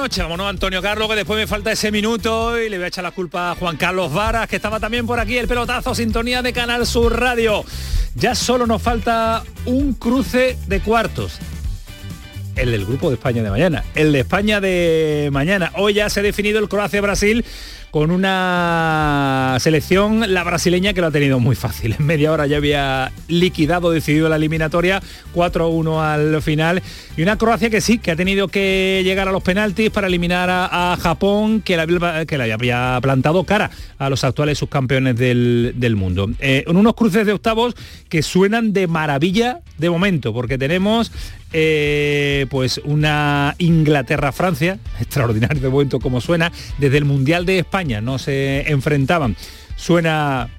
Noches. Vámonos, Antonio Carlos, que después me falta ese minuto y le voy a echar la culpa a Juan Carlos Varas, que estaba también por aquí, el pelotazo, sintonía de Canal Sur Radio. Ya solo nos falta un cruce de cuartos. El del grupo de España de mañana. El de España de mañana. Hoy ya se ha definido el Croacia-Brasil con una selección, la brasileña, que lo ha tenido muy fácil. En media hora ya había liquidado, decidido la eliminatoria, 4-1 al final. Y una Croacia que sí, que ha tenido que llegar a los penaltis para eliminar a, Japón, que le, que le había plantado cara a los actuales subcampeones del, del mundo. Eh, en unos cruces de octavos que suenan de maravilla de momento, porque tenemos eh, pues una Inglaterra-Francia, extraordinario de momento como suena, desde el Mundial de España no se enfrentaban. Suena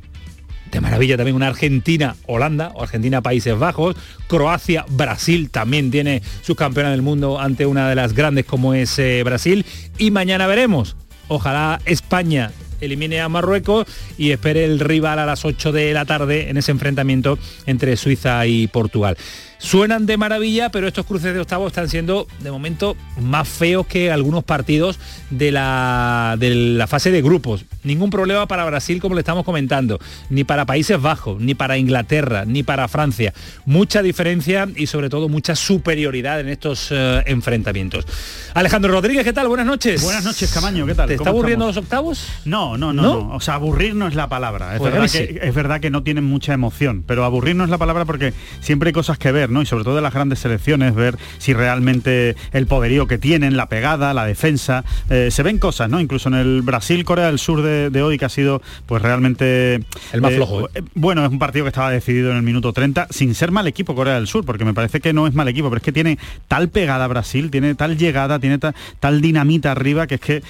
de maravilla también una Argentina-Holanda o Argentina-Países Bajos, Croacia-Brasil también tiene su campeona del mundo ante una de las grandes como es eh, Brasil. Y mañana veremos, ojalá España elimine a Marruecos y espere el rival a las 8 de la tarde en ese enfrentamiento entre Suiza y Portugal. Suenan de maravilla, pero estos cruces de octavos están siendo de momento más feos que algunos partidos de la, de la fase de grupos. Ningún problema para Brasil, como le estamos comentando, ni para Países Bajos, ni para Inglaterra, ni para Francia. Mucha diferencia y sobre todo mucha superioridad en estos eh, enfrentamientos. Alejandro Rodríguez, ¿qué tal? Buenas noches. Buenas noches, Camaño, ¿qué tal? ¿Te está aburriendo los octavos? No, no, no, ¿No? no. O sea, aburrir no es la palabra. Es, Pues verdad es verdad que no tienen mucha emoción, pero aburrir no es la palabra porque siempre hay cosas que ver, ¿no? Y sobre todo de las grandes selecciones, ver si realmente el poderío que tienen, la pegada, la defensa, eh, se ven cosas, ¿no? Incluso en el Brasil-Corea del Sur de, de hoy, que ha sido pues realmente... El más eh, flojo, ¿eh? Bueno, es un partido que estaba decidido en el minuto 30, sin ser mal equipo Corea del Sur, porque me parece que no es mal equipo, pero es que tiene tal pegada Brasil, tiene tal llegada, tiene ta- tal dinamita arriba, que es que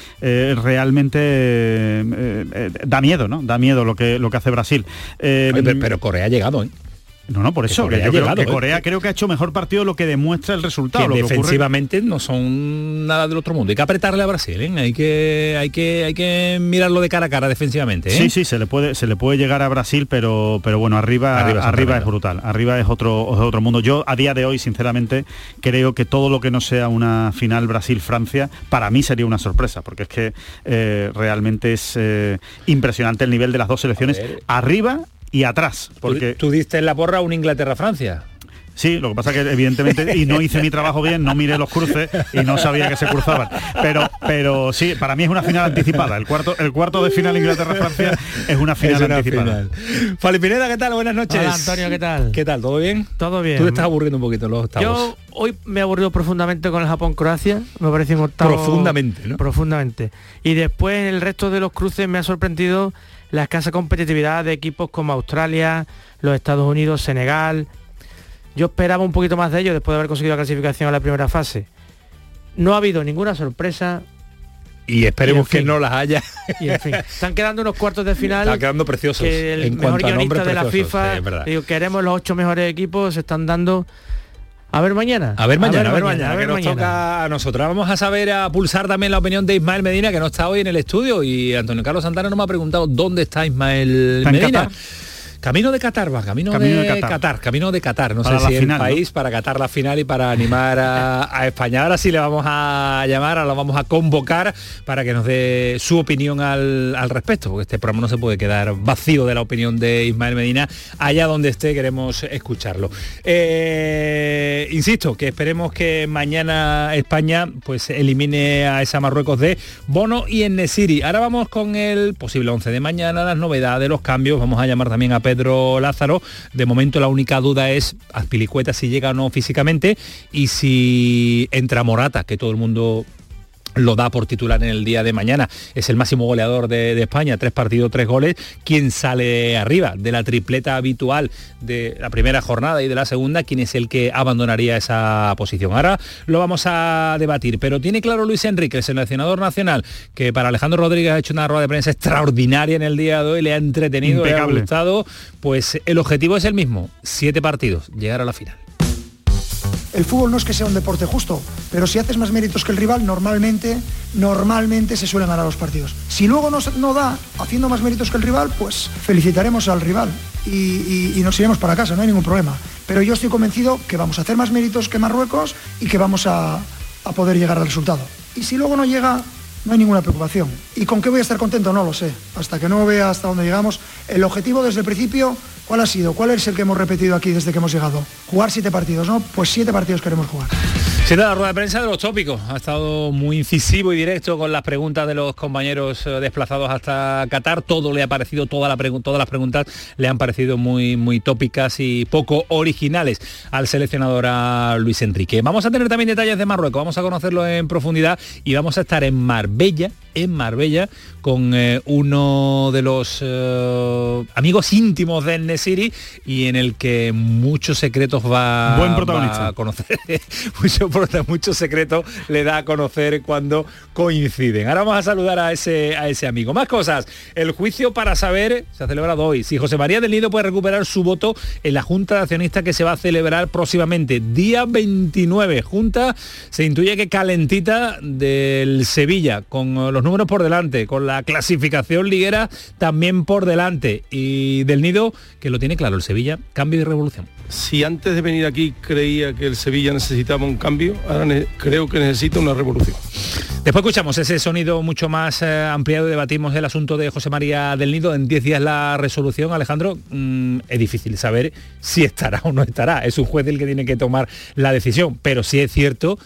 realmente eh, eh, da miedo, ¿no? Da miedo lo que, lo que hace Brasil. Eh, Oye, pero, pero Corea ha llegado, ¿eh? No, no, por que eso, que Corea yo ha creo llegado, que ¿eh? Corea creo que ha hecho mejor partido lo que demuestra el resultado. que lo que ocurre- defensivamente no son nada del otro mundo. Hay que apretarle a Brasil, ¿eh? hay, que, hay, que, hay que mirarlo de cara a cara defensivamente. ¿eh? Sí, sí, se le puede, se le puede llegar a Brasil, pero, pero bueno, arriba, Arriba arriba, es brutal. Arriba es otro, es otro mundo. Yo a día de hoy, sinceramente, creo que todo lo que no sea una final Brasil-Francia, para mí sería una sorpresa, porque es que realmente es impresionante el nivel de las dos selecciones, arriba y atrás. Tú- Porque tú, diste en la porra un Inglaterra-Francia. Sí, lo que pasa que evidentemente, y no hice mi trabajo bien, no miré los cruces y no sabía que se cruzaban. Pero, pero sí, para mí es una final anticipada. El cuarto, el cuarto de final Inglaterra-Francia es una final Es una anticipada. final. Fali Pineda, ¿qué tal? Buenas noches. Hola, Antonio, ¿qué tal? ¿Qué tal? ¿Todo bien? Todo bien. Tú te estás aburriendo un poquito los octavos. Yo hoy me he aburrido profundamente con el Japón-Croacia. Me parece un octavo... Profundamente, ¿no? Profundamente. Y después el resto de los cruces me ha sorprendido la escasa competitividad de equipos como Australia, los Estados Unidos, Senegal. Yo esperaba un poquito más de ellos después de haber conseguido la clasificación a la primera fase. No ha habido ninguna sorpresa Y esperemos Y en fin. que no las haya. y en fin, están quedando unos cuartos de final Están quedando preciosos. que el en mejor guionista de la. FIFA, Sí, digo, queremos los ocho mejores equipos, se están dando. A ver mañana. A ver mañana, a ver mañana, a ver que nos mañana. toca a nosotros. Vamos a saber, a pulsar también la opinión de Ismael Medina, que no está hoy en el estudio, y Antonio Carlos Santana no me ha preguntado dónde está Ismael ¿Está en Medina. Camino de Qatar va, camino, Camino de, Qatar. Qatar. camino de Qatar, no Para sé si final, el ¿no? país para Qatar la final y para animar a, a España. Ahora sí le vamos a llamar, ahora lo vamos a convocar para que nos dé su opinión al, al respecto, porque este programa no se puede quedar vacío de la opinión de Ismael Medina. Allá donde esté queremos escucharlo. Eh, insisto, que esperemos que mañana España pues elimine a esa Marruecos de Bono y en Nesiri. Ahora vamos con el posible 11 de mañana, las novedades, los cambios. Vamos a llamar también a Pedro Lázaro. De momento la única duda es Azpilicueta si llega o no físicamente y si entra Morata, que todo el mundo lo da por titular en el día de mañana. Es el máximo goleador de, España, tres partidos, tres goles. ¿Quién sale arriba de la tripleta habitual de la primera jornada y de la segunda? ¿Quién es el que abandonaría esa posición? Ahora lo vamos a debatir, pero tiene claro Luis Enrique, el seleccionador nacional, que para Alejandro Rodríguez ha hecho una rueda de prensa extraordinaria en el día de hoy, le ha entretenido, le ha gustado. Pues el objetivo es el mismo, siete partidos, llegar a la final. El fútbol no es que sea un deporte justo, pero si haces más méritos que el rival, normalmente, normalmente se suelen ganar los partidos. Si luego no, da haciendo más méritos que el rival, pues felicitaremos al rival y, nos iremos para casa, no hay ningún problema. Pero yo estoy convencido que vamos a hacer más méritos que Marruecos y que vamos a, a poder llegar al resultado. Y si luego no llega, no hay ninguna preocupación. ¿Y con qué voy a estar contento? No lo sé. Hasta que no vea hasta dónde llegamos. El objetivo desde el principio, ¿cuál ha sido? ¿Cuál es el que hemos repetido aquí desde que hemos llegado? Jugar siete partidos, ¿no? Pues siete partidos queremos jugar. Siendo la rueda de prensa de los tópicos. Ha estado muy incisivo y directo con las preguntas de los compañeros eh, desplazados hasta Qatar. Todo le ha parecido, toda la todas las preguntas le han parecido muy, muy tópicas y poco originales al seleccionador a Luis Enrique. Vamos a tener también detalles de Marruecos, vamos a conocerlo en profundidad y vamos a estar en Marbella en Marbella con eh, uno de los eh, amigos íntimos de Nesiri y en el que muchos secretos va, a conocer. muchos secretos le da a conocer cuando coinciden. Ahora vamos a saludar a ese, a ese amigo. Más cosas. El juicio para saber, se ha celebrado hoy, si José María del Nido puede recuperar su voto en la Junta de Accionistas que se va a celebrar próximamente, día 29. Junta se intuye que calentita del Sevilla, con los números por delante, con la clasificación liguera también por delante. Y del Nido, que lo tiene claro, el Sevilla, cambio y revolución. Si antes de venir aquí creía que el Sevilla necesitaba un cambio, ahora creo que necesita una revolución. Después escuchamos ese sonido mucho más eh, ampliado y debatimos el asunto de José María del Nido. En 10 días la resolución, Alejandro, mm, es difícil saber si estará o no estará. Es un juez el que tiene que tomar la decisión, pero sí es cierto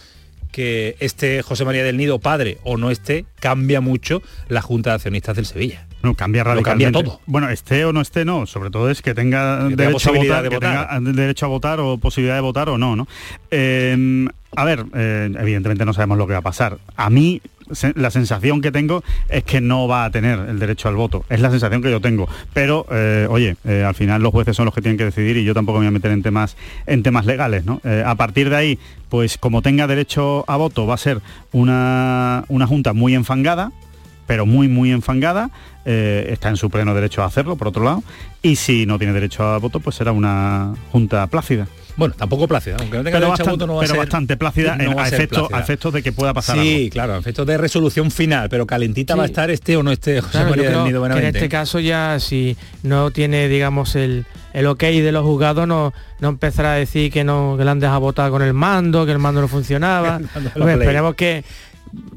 que este José María del Nido padre o no esté, cambia mucho la Junta de Accionistas del Sevilla. No, cambia radicalmente. cambia todo. Bueno, esté o no esté, no. Sobre todo es que tenga, derecho, a votar, tenga derecho a votar o posibilidad de votar o no, ¿no? Em, a ver, eh, evidentemente no sabemos lo que va a pasar. A mí la sensación que tengo es que no va a tener el derecho al voto. Es la sensación que yo tengo. Pero, eh, oye, eh, al final los jueces son los que tienen que decidir y yo tampoco me voy a meter en temas, en temas legales. ¿no? A partir de ahí, pues como tenga derecho a voto, va a ser una, una junta muy enfangada, pero muy, muy enfangada. está en su pleno derecho a hacerlo, por otro lado. Y si no tiene derecho a voto, pues será una junta plácida. Bueno, tampoco plácida, aunque no tenga pero bastante, voto no va a ser, bastante plácida a, efectos de que pueda pasar Sí, claro, a efectos de resolución final, pero calentita va a estar este o no este José María del Nido En este caso ya si no tiene, digamos, el, el ok de los juzgados no, no empezará a decir que no que le han dejado votar con el mando, que el mando no funcionaba. esperemos que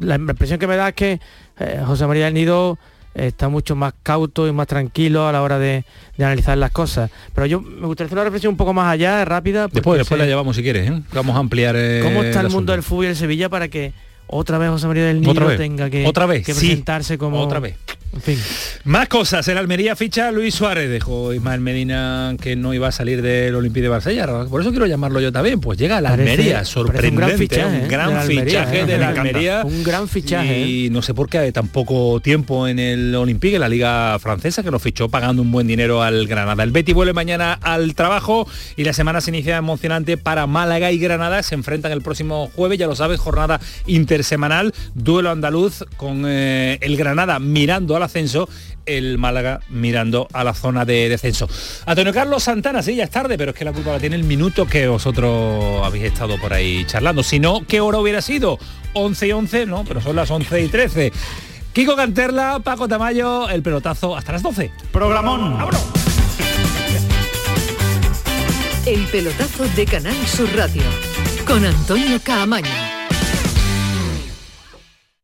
la impresión que me da es que eh, José María del Nido está mucho más cauto y más tranquilo a la hora de, analizar las cosas. Pero yo me gustaría hacer una reflexión un poco más allá, rápida. Después, después la llevamos si quieres, ¿eh? Vamos a ampliar. Eh, ¿Cómo está el, mundo del fútbol en Sevilla para que otra vez José María del Nido tenga que, ¿Otra vez? que presentarse como otra vez más cosas, el Almería ficha Luis Suárez, dejó Ismael Medina que no iba a salir del Olympique de Marsella, por eso quiero llamarlo yo también, pues llega a la Almería, sorprendente, un gran fichaje, de la Almería, un gran fichaje. Y ¿eh? no sé por qué hay tan poco tiempo en el Olympique, en la liga francesa, que lo fichó pagando un buen dinero al Granada. El Betty vuelve mañana al trabajo y la semana se inicia emocionante para Málaga y Granada, se enfrentan el próximo jueves, ya lo sabes, jornada intersemanal, duelo andaluz con eh, el Granada mirando al ascenso, el Málaga mirando a la zona de descenso. Antonio Carlos Santana, sí, ya es tarde, pero es que la culpa la tiene el minuto que vosotros habéis estado por ahí charlando. Si no, ¿qué hora hubiera sido? 11 y 11, no, pero son las 11 y 13. Kiko Canterla, Paco Tamayo, el pelotazo hasta las 12. Programón. El pelotazo de Canal Sur Radio con Antonio Caamaño.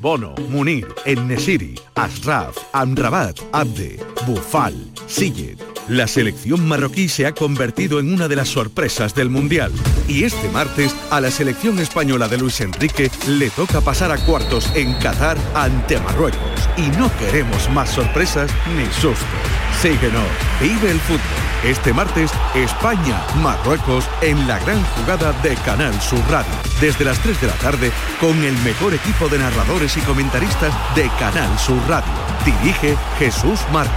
Bono, Munir, Ennesiri, Asraf, Amrabat, Abde, Bufal, Sillet. La selección marroquí se ha convertido en una de las sorpresas del Mundial. Y este martes a la selección española de Luis Enrique le toca pasar a cuartos en Qatar ante Marruecos. Y no queremos más sorpresas ni sustos. Síguenos, vive el fútbol. Este martes, España, Marruecos en la gran jugada de Canal Sur Radio. Desde las 3 de la tarde con el mejor equipo de narradores y comentaristas de Canal Sur Radio. Dirige Jesús Márquez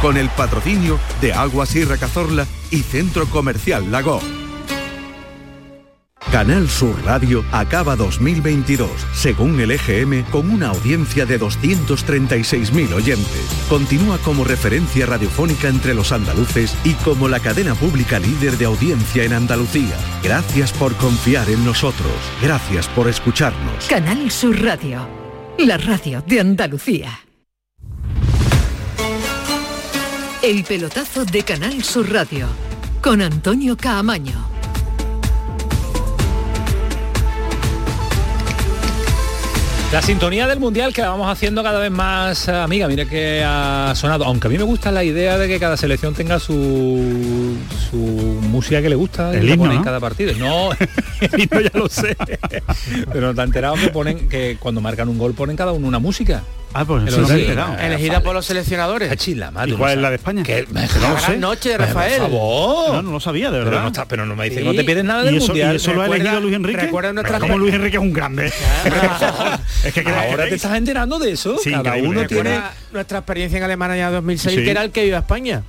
con el patrocinio de Agua Sierra Cazorla y Centro Comercial Lago. Canal Sur Radio acaba 2022, según el EGM, con una audiencia de 236.000 oyentes. Continúa como referencia radiofónica entre los andaluces y como la cadena pública líder de audiencia en Andalucía. Gracias por confiar en nosotros. Gracias por escucharnos. Canal Sur Radio, la radio de Andalucía. El pelotazo de Canal Sur Radio con Antonio Caamaño. La sintonía del Mundial que la vamos haciendo cada vez más eh, amiga, mira que ha sonado, aunque a mí me gusta la idea de que cada selección tenga su, su música que le gusta El himno, ¿no? cada partido. No, el himno ya lo sé. Pero no te enterado que ponen que cuando marcan un gol ponen cada uno una música. Ah, pues Pero sí, enterado. Elegida por los seleccionadores. Chila, ¿Y cuál es la de España? Que, No La lo gran sé. noche de Por Rafael. favor. No, no lo sabía, de Pero verdad. no, está- pero no me dice, Sí. no te pierdes nada del ¿Y eso, Mundial. y eso lo ha elegido Luis Enrique? recuerda nuestra- Como Luis Enrique es un grande. es que ¿qué Ahora te estás enterando de eso. Sí, Cada increíble, uno tiene nuestra experiencia en Alemania 2006, Sí. que era el que iba a España.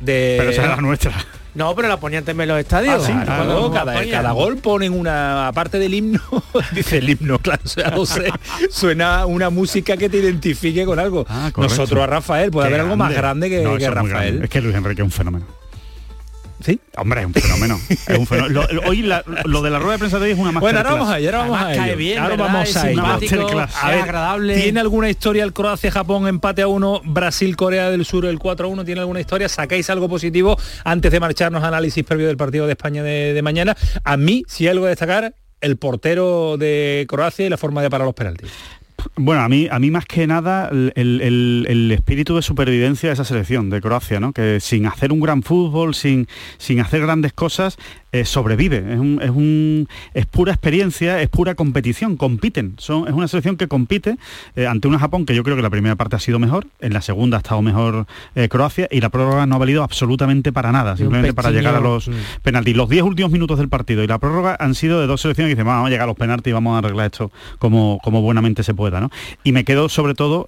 de Pero esa era la nuestra. No, pero la ponían también en los estadios. Ah, sí, Claro, claro, Cuando cada, gol ponen una, aparte del himno, dice el himno, claro, o sea, no sé, suena una música que te identifique con algo. Ah. Nosotros a Rafael, puede Qué haber algo más grande que, No, que eso es muy Rafael. grande. Es que Luis Enrique es un fenómeno. ¿Sí? Hombre, es un fenómeno. es un fenómeno. Lo, lo- hoy la- lo de la rueda de prensa de hoy es una Bueno, masterclass. ahora vamos a ello, ahora vamos Además, a cae ello. bien, ahora ¿verdad? vamos Es a ello. simpático, Masterclass. es A ver, agradable. ¿Tiene alguna historia el Croacia-Japón empate a uno, Brasil-Corea del Sur el 4-1? ¿Tiene alguna historia? ¿Sacáis algo positivo antes de marcharnos a análisis previo del partido de España de, de mañana? A mí, si hay algo a destacar, el portero de Croacia y la forma de parar los penaltis. Bueno, a mí, a mí más que nada el, el- el espíritu de supervivencia de esa selección de Croacia, ¿no? Que sin hacer un gran fútbol, sin, sin hacer grandes cosas, eh, sobrevive. Es, un- es, un- es pura experiencia, es pura competición, compiten. Son, es una selección que compite eh, ante una Japón que yo creo que la primera parte ha sido mejor, en la segunda ha estado mejor eh, Croacia y la prórroga no ha valido absolutamente para nada, simplemente para llegar a los mm. penaltis. Los 10 últimos minutos del partido y la prórroga han sido de dos selecciones que dicen, vamos a llegar a los penaltis y vamos a arreglar esto como, como buenamente se pueda, ¿no? Y me quedo sobre todo,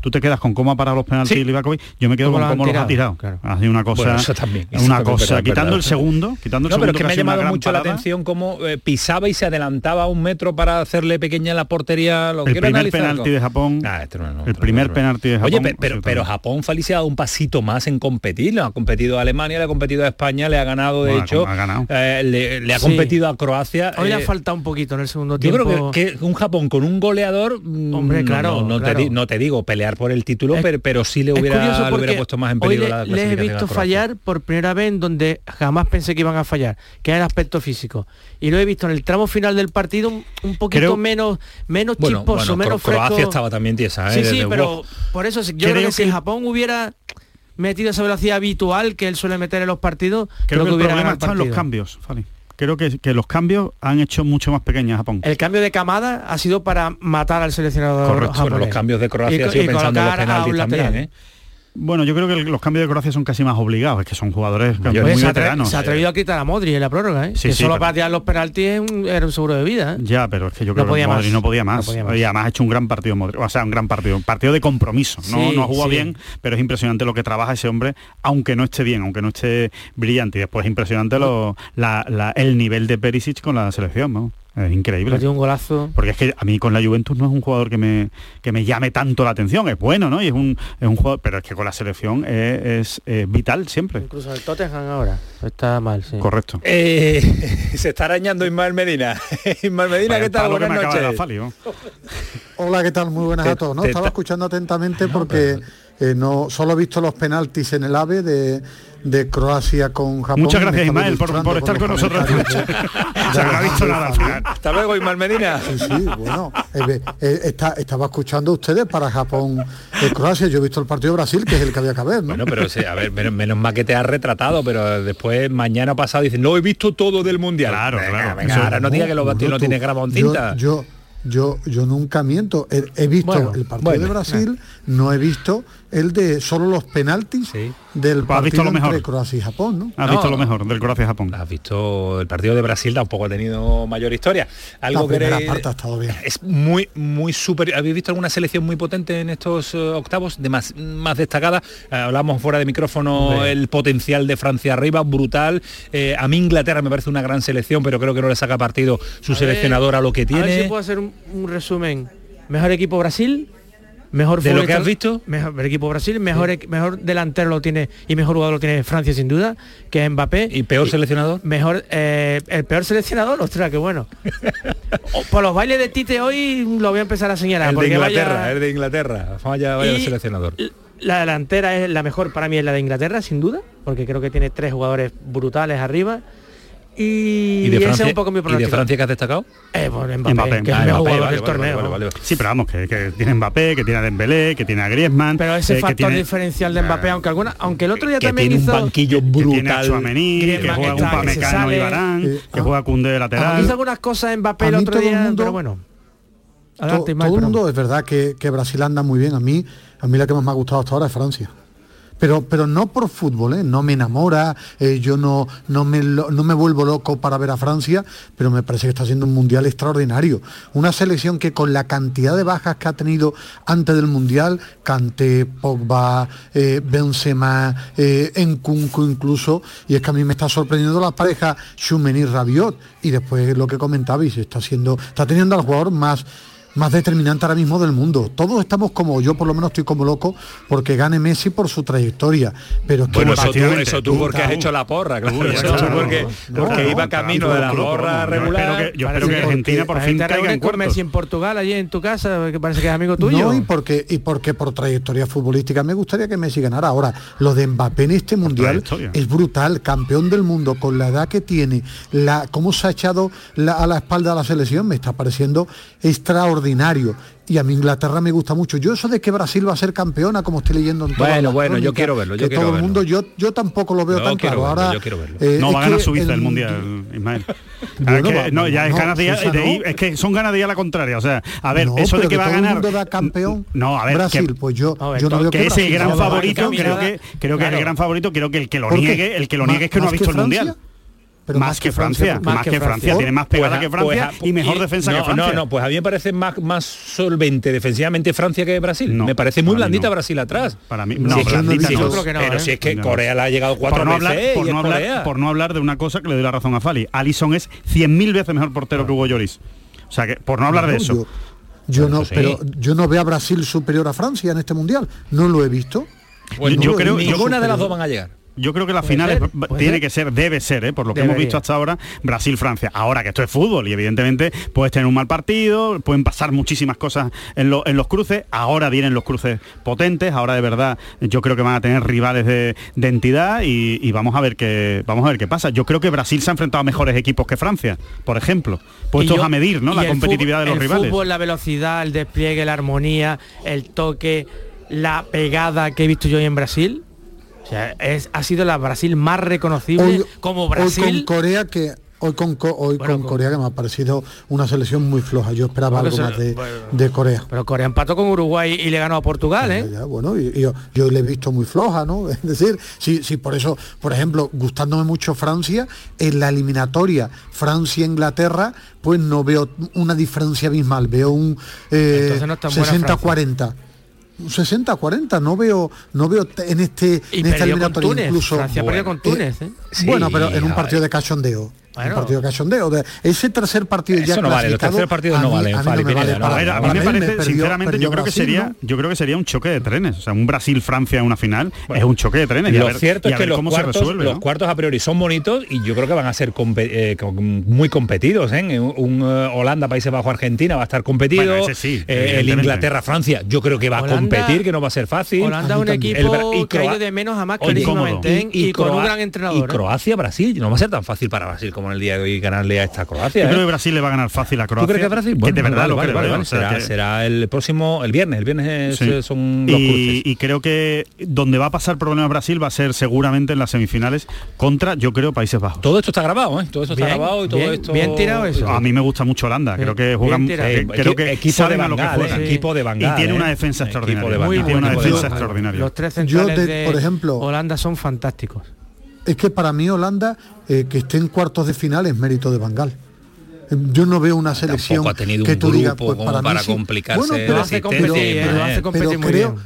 tú te quedas con cómo ha parado los penaltis Sí. Livakovic, yo me quedo Cómo con cómo los ha tirado, tirado. claro. Ha sido una cosa, Bueno, eso también, eso una también, cosa, verdad, quitando verdad. el segundo, quitando el No, pero que me ha llamado mucho la atención cómo eh, pisaba y se adelantaba un metro para hacerle pequeña la portería. Lo El quiero primer analizar penalti algo. de Japón, Ah, esto no, no, el primer penalti de Japón. Oye, pero, pero. Japón Felicia ha dado un pasito más en competir. Le ha competido a Alemania, le ha competido a España, le ha ganado, de Bueno, hecho, ha ganado. eh, le, le ha Sí. competido a Croacia. Hoy le ha eh, faltado un poquito en el segundo yo tiempo. creo que, que un Japón con un goleador, mm, Hombre, no- claro, no, no claro. Te, di- no te digo pelear por el título, Es- pero, pero sí le hubiera, le hubiera puesto más en hoy peligro le- la les he visto fallar por primera vez en donde jamás pensé que iban a fallar, que era el aspecto físico. Y lo he visto en el tramo final del partido un, un poquito Creo- menos, menos Bueno, chisposo, bueno, menos Cro- Croacia fresco. estaba también tiesa, ¿eh? Sí, sí, Desde- pero Wow. por eso yo creo, Creo que si Japón hubiera metido esa velocidad habitual que él suele meter en los partidos, Creo, creo, que el problema está en los cambios, Fali. Creo que, que los cambios han hecho mucho más pequeña a Japón. El cambio de camada ha sido para matar al seleccionador Correcto. japonés. Bueno, los cambios de Croacia Y ha co- sido y pensando en los colocar a un penaltis también, lateral. ¿eh? Bueno, yo creo que los cambios de Croacia son casi más obligados, es que son jugadores muy se, veteranos. se ha atrevido a quitar a Modri en la prórroga, ¿eh? Sí, que sí, solo pero- para tirar los penaltis era un seguro de vida. ¿eh? Ya, pero es que yo No creo podía que Modri más. no podía más. No podía más. Y además ha hecho un gran partido Modri. O sea, un gran partido. Un partido de compromiso. No, Sí, no ha jugado bien, pero es impresionante lo que trabaja ese hombre, aunque no esté bien, aunque no esté brillante. Y después es impresionante lo, la- la- el nivel de Perisic con la selección, ¿no? Es increíble. Metió un golazo. Porque es que a mí con la Juventus no es un jugador que me, que me llame tanto la atención. Es bueno, ¿no? Y es un, es un jugador, pero es que con la selección es, es, vital siempre. Incluso el Tottenham ahora. Está mal, sí. Correcto. Eh, se está arañando Ismael Medina. Ismael Medina, Vaya ¿qué tal? Buenas noches. Hola, ¿qué tal? Muy buenas Te- a todos. ¿no? Estaba escuchando atentamente porque eh, no solo he visto los penaltis en el AVE de, de Croacia con Japón. Muchas gracias Ismael por, por estar con los nosotros. ha visto nada final. Hasta luego, Ismael Medina. Sí, sí, bueno, eh, eh, está- estaba escuchando ustedes para Japón eh, Croacia. Yo he visto el partido de Brasil, que es el que había que ver, ¿no? Bueno, pero sí, a ver, menos, menos mal que te has retratado, pero después mañana pasado dicen, no he visto todo del mundial. Claro, Venga, claro. venga, Eso- ahora no digas que lo, Bueno, no tienes grabado en yo- cinta. Yo, yo, yo nunca miento. He, he visto Bueno, el partido bueno, de Brasil, no he visto el de solo los penaltis del Pues has partido visto lo mejor. entre Croacia y Japón, ¿no? Has No, visto lo mejor del Croacia-Japón. Has visto el partido de Brasil, tampoco ha tenido mayor historia. Algo La primera queréis- parte ha estado bien. Es muy, muy superior. ¿Habéis visto alguna selección muy potente en estos eh, octavos? De más, más destacada. Hablamos fuera de micrófono el potencial de Francia arriba, brutal. Eh, a mí Inglaterra me parece una gran selección, pero creo que no le saca partido su A ver, seleccionador a lo que A ver tiene. si puedo hacer un, un resumen. Mejor equipo Brasil, mejor ¿De lo que has visto? Mejor equipo Brasil, mejor, equ- mejor delantero lo tiene y mejor jugador lo tiene Francia sin duda, que es Mbappé. ¿Y peor seleccionador? Mejor eh, el peor seleccionador, ostras, qué bueno. Por los bailes de Tite hoy lo voy a empezar a señalar. El de porque vaya- Inglaterra, el de Inglaterra. Vaya, vaya Y- seleccionador. La delantera es la mejor para mí es la de Inglaterra, sin duda, porque creo que tiene tres jugadores brutales arriba. Y, ¿Y de ese Francia, es un poco mi ¿y de. Francia que has destacado? Eh, pues Mbappé, Mbappé. que es el mejor jugador vale, del vale, torneo. vale, vale, vale. Sí, pero vamos, que, que tiene Mbappé, que tiene a Dembélé, que tiene a Griezmann. Pero ese eh, factor tiene, diferencial de Mbappé, aunque alguna, aunque el otro día Que también tiene un hizo, banquillo que tiene a brutal. Chouameni, que juega un está- se Pamecano y. Varane, Eh, que a- juega Cunde de lateral. hizo algunas cosas en Mbappé el otro día, mundo- pero bueno. Adelante, todo el mundo es verdad que, que Brasil anda muy bien. A mí, a mí la que más me ha gustado hasta ahora es Francia. Pero, pero no por fútbol, ¿eh? no me enamora, eh, yo no, no, me, no me vuelvo loco para ver a Francia, pero me parece que está siendo un mundial extraordinario. Una selección que con la cantidad de bajas que ha tenido antes del mundial, Kanté, Pogba, eh, Benzema, eh, Nkunku incluso, y es que a mí me está sorprendiendo la pareja Schumeni Rabiot, y después lo que comentabais, está está teniendo al jugador más más determinante ahora mismo del mundo. Todos estamos como, yo por lo menos estoy como loco porque gane Messi por su trayectoria. Pero es que Bueno, eso tú, eso tú porque has hecho la porra, claro. Tú, eso claro, tú porque, no, porque no, iba camino de la porra Yo regular. espero que, yo espero que Argentina por fin gente caiga en. Messi en Portugal, allí en tu casa, que parece que es amigo tuyo. No, y porque, y porque por trayectoria futbolística me gustaría que Messi ganara. Ahora, lo de Mbappé en este mundial es brutal, campeón del mundo, con la edad que tiene, la, cómo se ha echado la- a la espalda a la selección, me está pareciendo extraordinario. Y a mí Inglaterra me gusta mucho. Yo eso de que Brasil va a ser campeona, como estoy leyendo en todas Bueno, bueno, yo quiero verlo, yo que quiero todo el mundo, yo, yo tampoco lo veo tan quiero claro. verlo, Ahora, yo quiero verlo. eh, No va a ganar Suiza el, el- mundial, Ismael. Bueno, es que, no, ya es no, ganas de, es que son ganas de ir a la contraria. O sea, a ver, No, eso de que, va a el ganar. mundo da campeón No, a ver, Brasil, que, pues yo, ver, yo no veo que que ese gran favorito, creo que creo que el gran favorito, creo que el que lo niegue, el que lo ¿Más- niegue es que no ha visto el mundial. Pero más, que Francia, más que Francia, tiene más pegada Pues que Francia pues y mejor y- defensa no, que Francia. No, no, pues a mí me parece más, más solvente defensivamente Francia que Brasil. No, me parece muy blandita no. Brasil atrás. Para mí, no, es que- blandita si- no. Yo creo que no, Pero ¿eh? si es que. Corea le ha llegado cuatro por no, hablar, veces por, y no hablar, Corea. por no hablar de una cosa que le doy la razón a Fali. Alison es 100.000 veces mejor portero que Hugo Lloris. O sea que, por no hablar de eso. Yo, yo no, Eso sí. pero yo no veo a Brasil superior a Francia en este mundial. No lo he visto. Pues yo creo- ninguna de las dos van a llegar. Yo creo que la final ser, es- puede tiene ser. que ser, debe ser, ¿eh? por lo que hemos visto hasta ahora, Brasil-Francia. Ahora que esto es fútbol y evidentemente puedes tener un mal partido, pueden pasar muchísimas cosas en, lo- en los cruces. Ahora vienen los cruces potentes, ahora de verdad yo creo que van a tener rivales de, de entidad y, y vamos a ver qué vamos a ver qué pasa. Yo creo que Brasil se ha enfrentado a mejores equipos que Francia, por ejemplo, puestos yo- a medir ¿no? la competitividad fútbol- de los el rivales. fútbol, la velocidad, el despliegue, la armonía, el toque, la pegada que he visto yo hoy en Brasil. O sea, es, ha sido la Brasil más reconocible Hoy- como Hoy Brasil. con Corea que hoy con, hoy con, Corea que me ha parecido una selección muy floja. Yo esperaba algo más de, Corea. Pero Corea empató con Uruguay y le ganó a Portugal, ¿eh? bueno, y, yo, yo, le he visto muy floja, ¿no? Es decir, si, si por eso, por ejemplo, gustándome mucho Francia, en la eliminatoria Francia-Inglaterra, pues no veo una diferencia abismal, veo un eh, 60-40. 60-40, no veo, no veo en este en esta eliminatoria incluso. Francia bueno, con Túnez, ¿eh? Bueno, pero en un partido de cachondeo. Bueno. partido cachondeo. De ese tercer partido ya no vale, los terceros partidos no valen. A mí, me, parece, sinceramente, yo creo que sería, yo creo que sería un choque de trenes. O sea, un Brasil-Francia en una final es un choque de trenes. Lo cierto es que los cuartos, los cuartos a priori son bonitos y yo creo que van a ser eh, muy competidos. ¿eh? Un uh, Holanda, Países Bajo, Argentina va a estar competido. eh, el Inglaterra-Francia, yo creo que va a competir, que no va a ser fácil. Holanda es un equipo el, que ha ido de menos a más clarísimamente y, con un gran entrenador. Y Croacia-Brasil, no va a ser tan fácil para Brasil como en el día de hoy ganarle a esta Croacia. Yo creo ¿eh? que Brasil le va a ganar fácil a Croacia. ¿Tú crees que Brasil? Bueno, de verdad vale, vale, vale, será, será, el próximo, el viernes. El viernes son los y, y creo que donde va a pasar problema Brasil va a ser seguramente en las semifinales contra, yo creo, Países Bajos. Todo esto está grabado, ¿eh? Todo esto está grabado y todo esto. Bien tirado eso. A mí me gusta mucho Holanda. Creo que juegan. Eh, creo que equipo de Bangal, eh, equipo de Bangal, Y tiene una defensa extraordinaria. Y tiene una defensa extraordinaria. Los tres centrales por ejemplo, Holanda son fantásticos es que para mí Holanda, eh, que esté en cuartos de final, es mérito de Bangal. Eh, yo no veo una selección ha tenido que un tú digas, pues para, para complicarse bueno, pero, hace competir, pero, creo,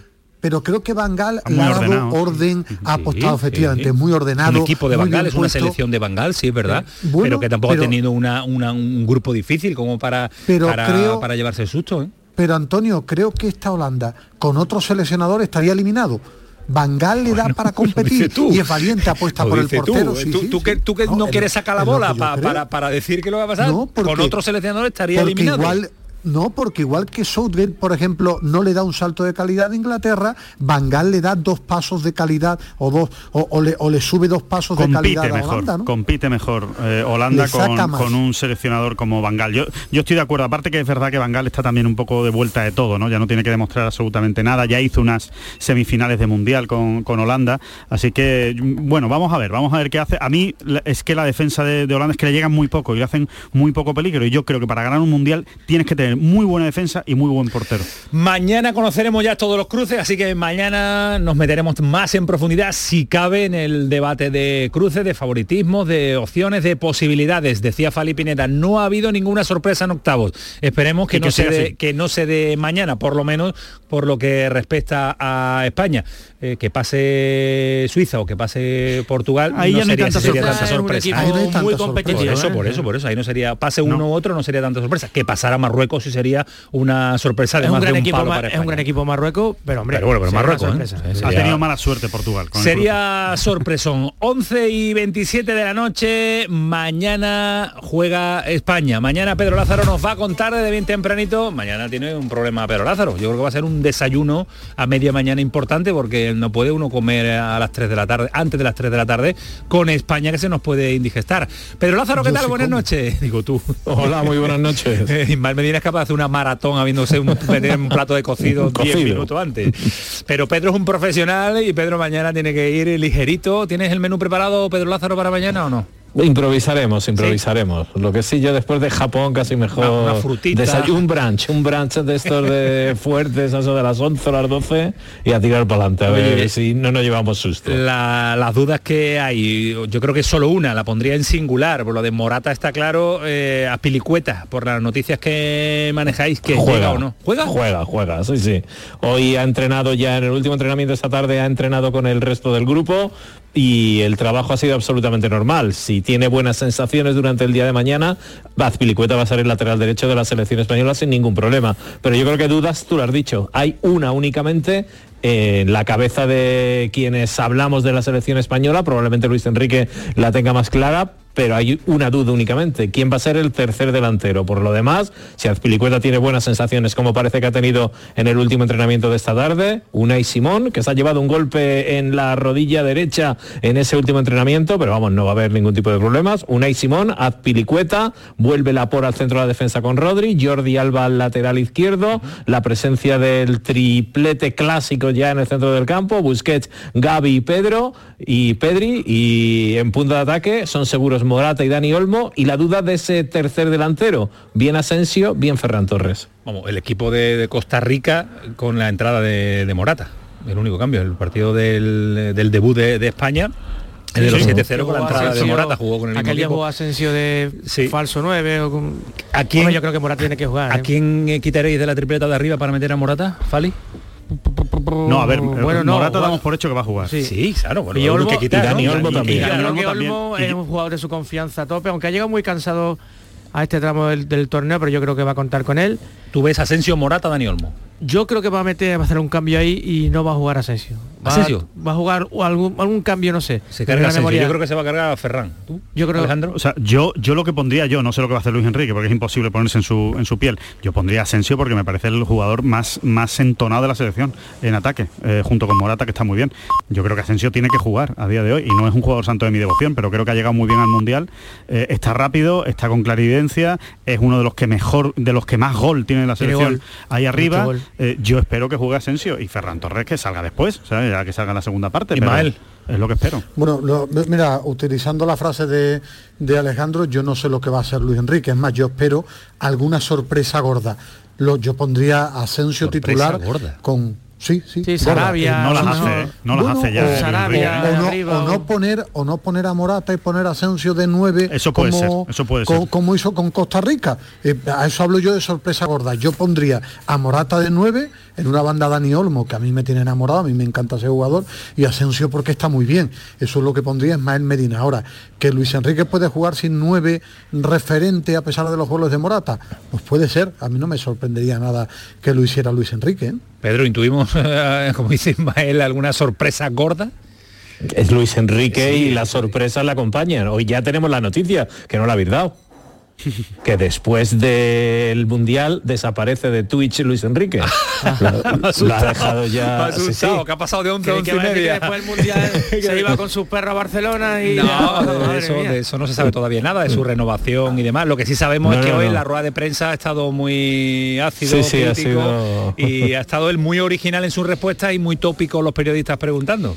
pero creo que Bangal le ha dado orden, ha apostado efectivamente, muy ordenado. Un equipo de Bangal, es una selección de Bangal, sí, es verdad, pero que tampoco ha tenido una, un grupo difícil como para, para, para llevarse el susto. ¿eh? Pero Antonio, creo que esta Holanda con otro seleccionador estaría eliminado Bangal le da para competir y es valiente apuesta por el portero. Tú, que, tú que no, quieres sacar la bola para, para, decir que lo va a pasar, con otro seleccionador estaría eliminado. Igual, no, porque igual que Southgate, por ejemplo, no le da un salto de calidad a Inglaterra, Van Gaal le da dos pasos de calidad o dos o, le, sube dos pasos de calidad a Holanda, ¿no? Compite mejor eh, Holanda con, un seleccionador como Van Gaal. Yo, yo estoy de acuerdo, aparte que es verdad que Van Gaal está también un poco de vuelta de todo, ¿no? Ya no tiene que demostrar absolutamente nada, ya hizo unas semifinales de Mundial con, Holanda, así que, bueno, vamos a ver, vamos a ver qué hace. A mí es que la defensa de, de Holanda es que le llegan muy poco y le hacen muy poco peligro y yo creo que para ganar un Mundial tienes que tener muy buena defensa y muy buen portero. Mañana conoceremos ya todos los cruces, así que mañana nos meteremos más en profundidad, si cabe, en el debate de cruces, de favoritismos, de opciones, de posibilidades. Decía Fali Pineda, no ha habido ninguna sorpresa en octavos. Esperemos que, no, se dé, que no se dé mañana, por lo menos por lo que respecta a España. Eh, que pase Suiza o que pase Portugal, ahí no, ya sería, tanta sorpresa. sorpresa. muy competitivo. Por eso, por eso, por eso. Ahí no sería pase uno u otro, no sería tanta sorpresa. Que pasara Marruecos sí sería una sorpresa de es un gran de un equipo palo para Es un gran equipo Marruecos, pero hombre. Pero bueno, pero Marruecos ¿eh? ha tenido mala suerte Portugal. sería sorpresón. 11 y 27 de la noche. Mañana juega España. Mañana Pedro Lázaro nos va a contar desde bien tempranito. Mañana tiene un problema Pedro Lázaro. Yo creo que va a ser un desayuno a media mañana importante porque no puede uno comer a las 3 de la tarde, antes de las 3 de la tarde, con España que se nos puede indigestar. Pedro Lázaro, ¿qué tal? buenas noches. Digo tú. Hola, muy buenas noches. Ismael Medina es capaz de hacer una maratón habiéndose un, un plato de cocido 10 minutos antes. Pero Pedro es un profesional y Pedro mañana tiene que ir ligerito. ¿Tienes el menú preparado, Pedro Lázaro, para mañana o no? Improvisaremos, improvisaremos. Lo que sí, yo después de Japón casi mejor... Una, frutita. un brunch, un brunch de estos de fuertes, eso de las 11 o las 12 y a tirar para adelante, a ver si no nos llevamos susto. las dudas que hay, yo creo que solo una, la pondría en singular, por lo de Morata está claro, eh, a Pilicueta, por las noticias que manejáis, que juega o no. ¿Juega? Juega, juega, sí, sí. Hoy ha entrenado ya en el último entrenamiento esta tarde, ha entrenado con el resto del grupo, y el trabajo ha sido absolutamente normal. Si tiene buenas sensaciones durante el día de mañana, Bazpilicueta va a ser el lateral derecho de la selección española sin ningún problema. Pero yo creo que dudas, tú lo has dicho, hay una únicamente en la cabeza de quienes hablamos de la selección española, probablemente Luis Enrique la tenga más clara, pero hay una duda únicamente. ¿Quién va a ser el tercer delantero? Por lo demás, si Azpilicueta tiene buenas sensaciones, como parece que ha tenido en el último entrenamiento de esta tarde, Unai Simón, que se ha llevado un golpe en la rodilla derecha en ese último entrenamiento, pero vamos, no va a haber ningún tipo de problemas. Unai Simón, Azpilicueta, vuelve la por al centro de la defensa con Rodri, Jordi Alba al lateral izquierdo, la presencia del triplete clásico ya en el centro del campo, Busquets, Gaby y Pedro y Pedri, y en punto de ataque son seguros Morata y Dani Olmo y la duda de ese tercer delantero, bien Asensio, bien Ferran Torres. Vamos, el equipo de, de Costa Rica con la entrada de, de Morata, el único cambio, el partido del, del debut de, de España. El de los Sí. 7-0 con la entrada de Morata, jugó con el mismo Aquel día equipo. jugó Asensio de falso 9 o con... ¿A quién, Hombre, yo creo que Morata tiene que jugar. ¿A ¿eh? quién eh, quitaréis de la tripleta de arriba para meter a Morata, Fali? No, a ver, Bueno, no, Morata damos por hecho que va a jugar. Sí, claro, bueno, y Olmo, que quitar, y ¿no? Dani Olmo también. y- que. Olmo es un jugador de su confianza a tope, aunque ha llegado muy cansado a este tramo del, del torneo, pero yo creo que va a contar con él. Tú ves Asensio, Morata, Dani Olmo. Yo creo que va a meter, va a hacer un cambio ahí y no va a jugar Asensio. Va, ¿Asensio? Va a jugar o algún, algún cambio, no sé. Se carga memoria. Yo creo que se va a cargar a Ferran. ¿Tú? Yo creo- Alejandro. O sea, yo, yo lo que pondría, yo no sé lo que va a hacer Luis Enrique, porque es imposible ponerse en su, en su piel. Yo pondría a Asensio porque me parece el jugador más, más entonado de la selección en ataque, eh, junto con Morata, que está muy bien. Yo creo que Asensio tiene que jugar a día de hoy, y no es un jugador santo de mi devoción, pero creo que ha llegado muy bien al Mundial. Eh, está rápido, está con claridencia, es uno de los que mejor, de los que más gol tiene la selección gol. ahí arriba. Eh, yo espero que juegue Asensio y Ferran Torres que salga después, que salga la segunda parte. pero Ismael. Es lo que espero. Bueno, lo- mira, utilizando la frase de, de Alejandro, yo no sé lo que va a hacer Luis Enrique, es más, yo espero alguna sorpresa gorda. Lo, yo pondría Asensio Sorpresa titular gorda. con sí, sí, Sí. Sarabia, no las hace. ¿eh? no las Bueno, hace ya. o- Sarabia, ¿eh? o, no, arriba, o no o- poner o no poner a Morata y poner a Asensio de 9 Eso puede como, ser, eso puede co- ser. como hizo con Costa Rica Eh, a eso hablo yo de sorpresa gorda yo pondría a Morata de 9 en una banda Dani Olmo que a mí me tiene enamorado a mí me encanta ese jugador y Asensio porque está muy bien eso es lo que pondría Ismael Medina ahora que Luis Enrique puede jugar sin 9 referente a pesar de los goles de Morata pues puede ser a mí no me sorprendería nada que lo hiciera Luis Enrique ¿eh? Pedro, intuimos, como dice Ismael, alguna sorpresa gorda. Es Luis Enrique y la sorpresa la acompañan. Hoy ya tenemos la noticia, que no la habéis dado. Que después del Mundial desaparece de Twitch Luis Enrique. Lo, ha dejado ya. Sí, sí. asustado, que ha pasado de 11 a Creí 11 que y va a decir que media. después del Mundial se iba con su perro a Barcelona y... No, de eso, mía. de eso no se sabe todavía nada, de su renovación y demás. Lo que sí sabemos No, es que no, hoy la rueda de prensa ha estado muy ácido, Sí, sí, ha crítico, sido- y ha estado él muy original en sus respuestas y muy tópico los periodistas preguntando.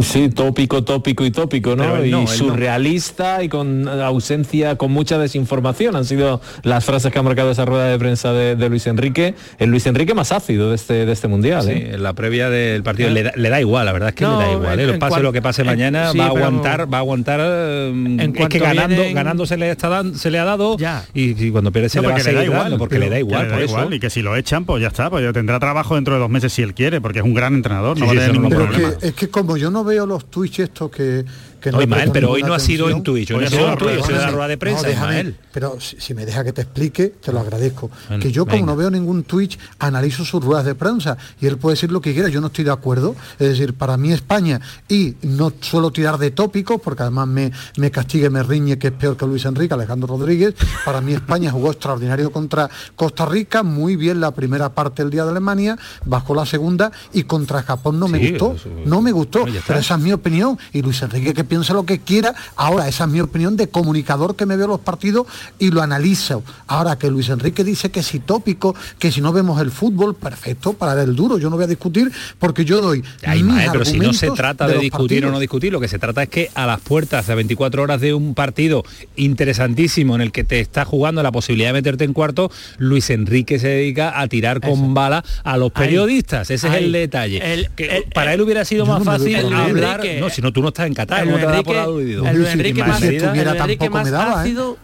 Sí, tópico, tópico y tópico, ¿no? Y no. surrealista y con ausencia, con mucha desinformación. Han sido las frases que ha marcado esa rueda de prensa de, de Luis Enrique. El Luis Enrique más ácido de este, de este mundial. Sí, ¿eh? en la previa del partido le da, le da igual, la verdad es que No, le da igual. ¿eh? en- Lo en pase cuan- lo que pase en- mañana, sí, va a aguantar, va a aguantar. eh, es que ganando, vienen- ganando se le, está dan- se le ha dado Ya. y, y cuando pierde se No, le va a da seguir igual, dando, porque le da igual, le da por eso. igual, y que si lo echan, pues ya está, pues ya tendrá trabajo dentro de dos meses si él quiere, porque es un gran entrenador, no va a tener ningún problema. que, es que como yo no veo los Twitch estos que, que No, prestan pero hoy no ha sido en Twitch, hoy Hoy no ha sido en Twitch, la rueda de prensa, no, déjame, Ismael. pero si, si me deja que te explique, te lo agradezco. Bueno, que yo como venga. no veo ningún Twitch, analizo sus ruedas de prensa y él puede decir lo que quiera, yo no estoy de acuerdo. Es decir, para mí España, y no suelo tirar de tópicos, porque además me, me castigue, me riñe, que es peor que Luis Enrique, Alejandro Rodríguez, para mí España jugó extraordinario contra Costa Rica, muy bien la primera parte del día de Alemania, bajó la segunda y contra Japón no me Sí, gustó, eso- no me gustó, pero esa es mi opinión y Luis Enrique que piense lo que quiera. Ahora, esa es mi opinión de comunicador que me veo los partidos y lo analizo. Ahora que Luis Enrique dice que si tópico, que si no vemos el fútbol, perfecto, para ver el duro. Yo no voy a discutir porque yo doy. Mis pero si no se trata de, discutir o no discutir, lo que se trata es que a las puertas de 24 horas de un partido interesantísimo en el que te está jugando la posibilidad de meterte en cuarto, Luis Enrique se dedica a tirar con bala a los Ahí. periodistas. Ese es el detalle. El- Que el- para él hubiera sido más fácil hablar. No, si no tú no estás en Qatar, el Luis Enrique más, si el estuviera Luis Enrique tampoco más me daba, ¿eh? ácido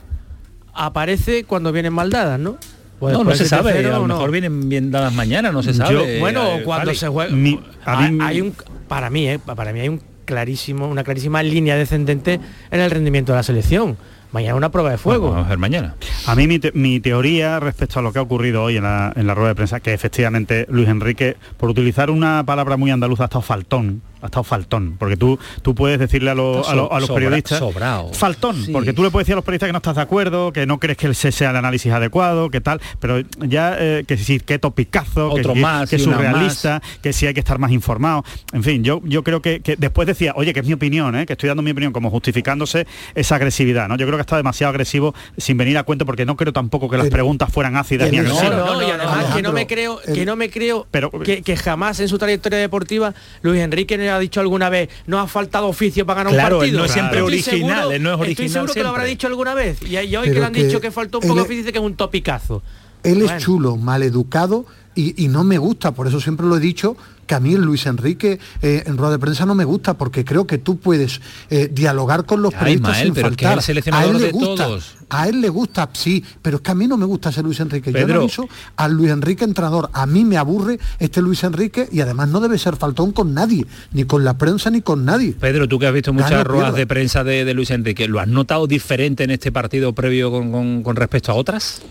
aparece cuando vienen mal dadas, ¿no? Pues no, no después se de sabe, tercero, a lo no. mejor vienen bien dadas mañana, no se Yo- sabe. Bueno, eh, cuando se juega Mi- a hay, mí- hay un para mí, eh, para mí hay un clarísimo, una clarísima línea descendente en el rendimiento de la selección. Mañana una prueba de fuego. Vamos a ver mañana. A mí mi, te- mi teoría respecto a lo que ha ocurrido hoy en la, en la rueda de prensa, que efectivamente Luis Enrique, por utilizar una palabra muy andaluza, ha estado faltón, ha estado faltón, porque tú, tú puedes decirle a, los- Está a, los- a los sobra- periodistas... sobrao. Faltón, Sí. porque tú le puedes decir a los periodistas que no estás de acuerdo, que no crees que ese sea el análisis adecuado, que tal, pero ya eh, que sí, que topicazo, Otro que, más que una surrealista, que sí hay que estar más informado. En fin, yo, yo creo que, que después decía, oye, que es mi opinión, ¿eh? que estoy dando mi opinión, como justificándose esa agresividad, ¿no? Yo creo que está demasiado agresivo sin venir a cuento, porque no creo tampoco que las preguntas fueran ácidas el- ni no, No, agresivas. no, no, y no, además que no me creo, el- que no me creo Pero- que, que jamás en su trayectoria deportiva Luis Enrique ha dicho alguna vez, no ha faltado oficio para ganar Claro, un partido. no es siempre Estoy original, seguro- no es Estoy original seguro que lo habrá dicho alguna vez. Y, hoy Pero que le han que dicho que faltó un poco oficio, dice que es un topicazo. Él Bueno. es chulo, maleducado y, y no me gusta, por eso siempre lo he dicho, que a mí el Luis Enrique eh, en rueda de prensa no me gusta, porque creo que tú puedes eh, dialogar con los Ya, periodistas Ismael, sin pero es que faltar. el seleccionador a él le de gusta, todos. A él le gusta, sí, pero es que a mí no me gusta ese Luis Enrique. Yo Pedro. analizo al Luis Enrique entrenador. A mí me aburre este Luis Enrique y además no debe ser faltón con nadie, ni con la prensa ni con nadie. Pedro, tú que has visto muchas ruedas pierda. de prensa de, de Luis Enrique, ¿lo has notado diferente en este partido previo con, con- con respecto a otras?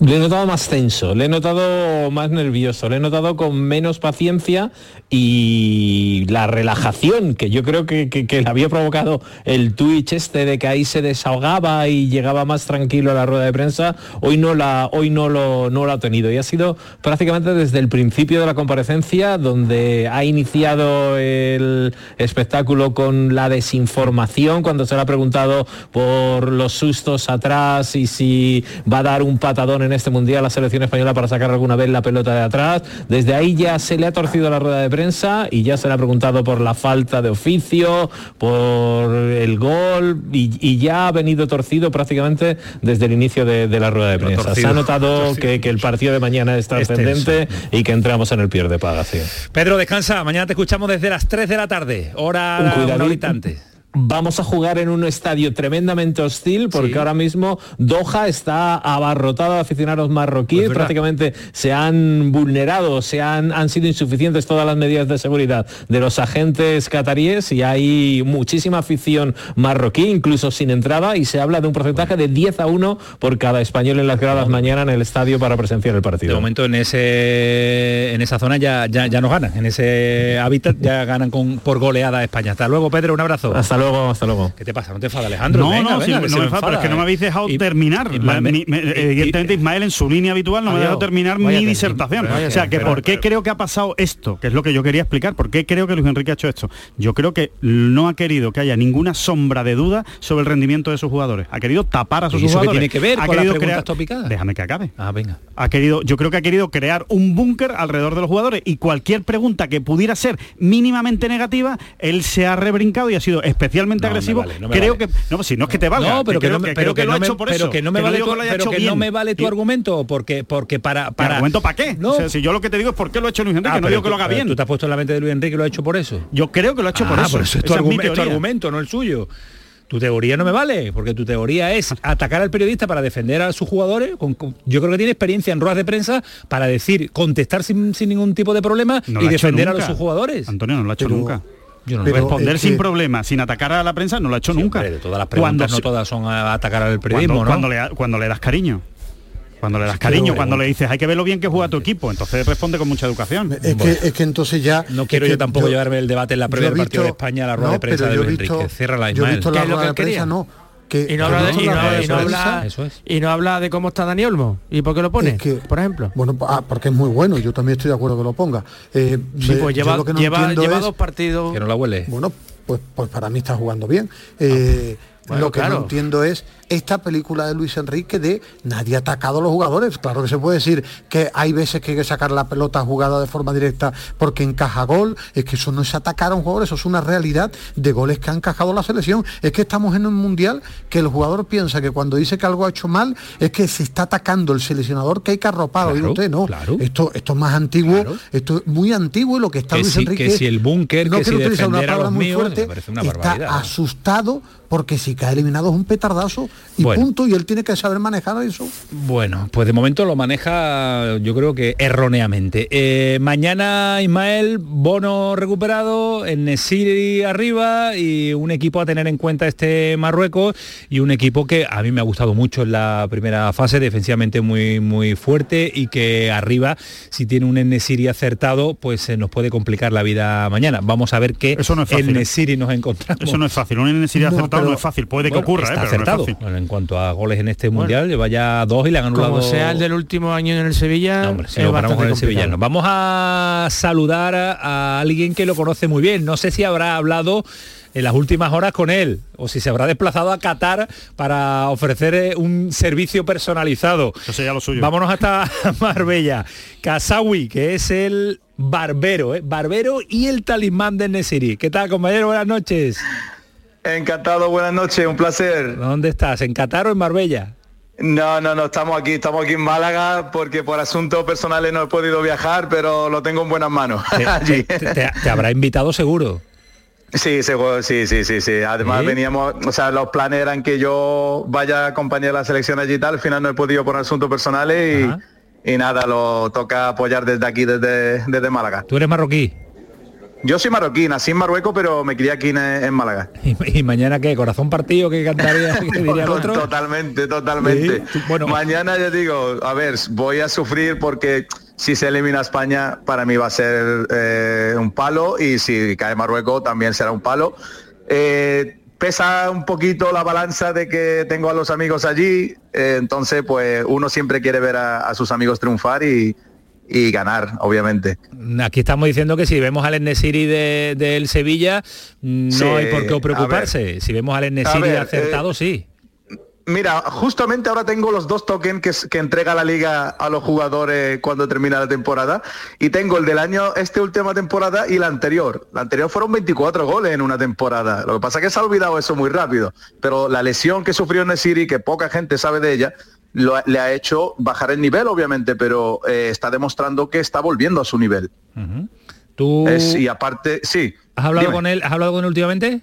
Le he notado más tenso, le he notado más nervioso, le he notado con menos paciencia y la relajación que yo creo que, que- que le había provocado el Twitch este de que ahí se desahogaba y llegaba más tranquilo a la rueda de prensa, hoy no la, hoy no lo, no lo ha tenido. Y ha sido prácticamente desde el principio de la comparecencia donde ha iniciado el espectáculo con la desinformación, cuando se le ha preguntado por los sustos atrás y si va a dar un patadón en este mundial la selección española para sacar alguna vez la pelota de atrás. Desde ahí ya se le ha torcido la rueda de prensa y ya se le ha preguntado por la falta de oficio, por el gol y, y ya ha venido torcido prácticamente desde el inicio de, de la rueda de prensa. Se ha notado que, que el partido de mañana es Es trascendente y que entramos en el pierde de paga. sí. Pedro, descansa, mañana te escuchamos desde las 3 de la tarde, hora Un antes. Vamos a jugar en un estadio tremendamente hostil porque ahora mismo Doha está abarrotado de aficionados marroquíes, Pues prácticamente se han vulnerado, se han, han sido insuficientes todas las medidas de seguridad de los agentes cataríes y hay muchísima afición marroquí, incluso sin entrada, y se habla de un porcentaje de 10 a 1 por cada español en las gradas mañana en el estadio para presenciar el De partido. momento en ese en esa zona ya, ya, ya nos ganan, en ese hábitat ya ganan con, por goleada a España. Hasta luego, Pedro, un abrazo. Hasta luego, hasta luego. ¿Qué te pasa? ¿No te enfada, Alejandro? No, Venga, no, venga, sí, que no se me enfada, pero es que no me habéis dejado Y- terminar. y- La- me- mi- me- y- evidentemente Ismael en su línea habitual no me ha dejado terminar mi disertación. o sea, que pero- por qué creo que ha pasado esto, que es lo que yo quería explicar, por qué creo que Luis Enrique ha hecho esto. Yo creo que no ha querido que haya ninguna sombra de duda sobre el rendimiento de sus jugadores. Ha querido tapar a sus ¿Y eso qué jugadores. tiene que ver ha con las querido preguntas topicadas? Déjame que acabe. Ah, venga. Ha querido, yo creo que ha querido crear un búnker alrededor de los jugadores y cualquier pregunta que pudiera ser mínimamente negativa, él se ha rebrincado y ha sido especialmente No, agresivo. vale, no creo vale. que no, si no es que te valga, No, pero que, no me, que, pero creo que que lo no ha me, hecho por pero eso. que no me no vale tu, pero que no me vale tu argumento porque porque para ¿Mi para argumento para qué? No. O sea, si yo lo que te digo es por qué lo ha hecho Luis Enrique, Ah, no digo que lo haga bien. Tú te has puesto en la mente de Luis Enrique y lo ha hecho por eso. Yo creo que lo ha hecho por Ah, eso. por eso es tu, argumento, no el suyo. Tu teoría no me vale, porque tu teoría es atacar al periodista para defender a sus jugadores. con- con- yo creo que tiene experiencia en ruedas de prensa para decir, contestar sin, sin ningún tipo de problema No y defender a los sus jugadores. Antonio no lo ha hecho Pero- nunca. Yo no. Responder es que- sin problemas, sin atacar a la prensa, no lo ha hecho Sí, nunca. hombre, de todas las preguntas Cuando no todas son a atacar al periodismo, cuando, ¿no? cuando le, cuando le das cariño. Cuando le das Pero- cariño, cuando le dices hay que ver lo bien que juega tu equipo, entonces responde con mucha educación. Es, que, es que entonces ya... No quiero yo tampoco llevarme el debate en la previa del partido de España a la rueda no, de prensa de Luis visto- Enrique. Cierra la Yo he Ismael. visto ¿Qué la es lo rueda de prensa, no. Que, Y no habla de, visto y la no- rueda de y no prensa, habla, Eso es. y no habla de cómo está Dani Olmo. ¿Y por qué lo pone? Es que- por ejemplo. Bueno, ah, porque es muy bueno, yo también estoy de acuerdo que lo ponga. Eh, Sí, me- pues lleva, lo que no lleva, entiendo lleva es- dos partidos. Que no la huele. Bueno, pues, pues para mí está jugando bien. Eh, Bueno, lo que claro. no entiendo es esta película de Luis Enrique de nadie ha atacado a los jugadores. Claro que se puede decir que hay veces que hay que sacar la pelota jugada de forma directa porque encaja gol. Es que eso no es atacar a un jugador, eso es una realidad de goles que ha encajado la selección. Es que estamos en un mundial que el jugador piensa que cuando dice que algo ha hecho mal es que se está atacando el seleccionador que hay que arropar. Claro, usted, no. claro. Esto, esto es más antiguo, esto es muy antiguo y lo que está Que Luis si- Enrique que si el búnker, no que si una palabra muy míos, fuerte, está barbaridad. asustado porque si cae eliminado es un petardazo y Bueno. punto y él tiene que saber manejar eso. Bueno, pues de momento lo maneja yo creo que erróneamente. Eh, mañana Ismael, Bono recuperado, en Nesiri arriba y un equipo a tener en cuenta este Marruecos y un equipo que a mí me ha gustado mucho en la primera fase, defensivamente muy, muy fuerte y que arriba, si tiene un Nesiri acertado, pues se nos puede complicar la vida mañana. Vamos a ver qué Eso no es fácil, en ¿eh? Nesiri nos encontramos. Eso no es fácil. Un necesidad No, acertado no es fácil. Puede que Bueno, ocurra, está ¿eh? pero acertado. no es fácil. Bueno, en cuanto a goles en este mundial, lleva ya dos y le han anulado. Como sea el del último año en el Sevilla, No, hombre, si es lo paramos con el sevillano. Vamos a saludar a, a alguien que lo conoce muy bien. No sé si habrá hablado en las últimas horas con él, o si se habrá desplazado a Qatar para ofrecer eh, un servicio personalizado. Eso sería lo suyo. Vámonos hasta Marbella. Kasawi, que es el barbero, ¿eh? barbero y el talismán de Nesiri. ¿Qué tal, compañero? Buenas noches. Encantado, buenas noches, un placer. ¿Dónde estás? ¿En Qatar o en Marbella? No, no, no, estamos aquí, estamos aquí en Málaga porque por asuntos personales no he podido viajar, pero lo tengo en buenas manos. allí. Te, te- te habrá invitado seguro. Sí, seguro, sí, sí, sí, sí. Además ¿Sí? veníamos, o sea, los planes eran que yo vaya a acompañar la selección allí y tal, al final no he podido por asuntos personales y, y nada, lo toca apoyar desde aquí, desde, desde Málaga. ¿Tú eres marroquí? Yo soy marroquí, nací en Marruecos, pero me crié aquí en, en Málaga. ¿Y, y mañana qué? ¿Corazón partido que cantaría? que diría el To- otro? Totalmente, totalmente. Sí, tú- Mañana ya digo, a ver, voy a sufrir porque si se elimina España, para mí va a ser eh, un palo y si cae Marruecos también será un palo. Eh, pesa un poquito la balanza de que tengo a los amigos allí, eh, entonces pues uno siempre quiere ver a, a sus amigos triunfar y, y ganar, obviamente. Aquí estamos diciendo que si vemos al Nesiri de- del Sevilla, no Sí, hay por qué preocuparse. Si vemos al Nesiri ver, acertado, eh, sí. Mira, justamente ahora tengo los dos tokens que, que entrega la liga a los jugadores cuando termina la temporada y tengo el del año, este última temporada y la anterior. La anterior fueron 24 goles en una temporada. Lo que pasa es que se ha olvidado eso muy rápido, pero la lesión que sufrió Nesiri, que poca gente sabe de ella, lo le ha hecho bajar el nivel, obviamente, pero eh, está demostrando que está volviendo a su nivel. ¿Tú Es- y aparte, sí. has hablado dime. con él? ¿Has hablado con él últimamente?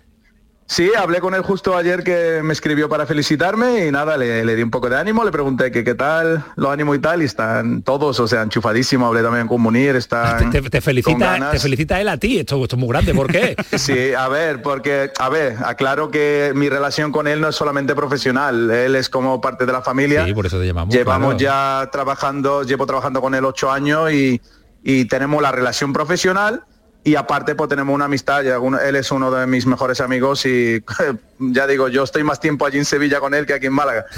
Sí, hablé con él justo ayer que me escribió para felicitarme y nada, le, le di un poco de ánimo, le pregunté que qué tal los ánimos y tal y están todos, o sea, enchufadísimos, hablé también con Munir, están Te, te con felicita, te felicita él a ti. Esto, esto es muy grande. ¿Por qué? Sí, a ver, porque, a ver, aclaro que mi relación con él no es solamente profesional, él es como parte de la familia. Sí, por eso te llamamos. Llevamos claro. ya trabajando, llevo trabajando con él ocho años y, y tenemos la relación profesional y aparte pues tenemos una amistad, él es uno de mis mejores amigos y ya digo, yo estoy más tiempo allí en Sevilla con él que aquí en Málaga.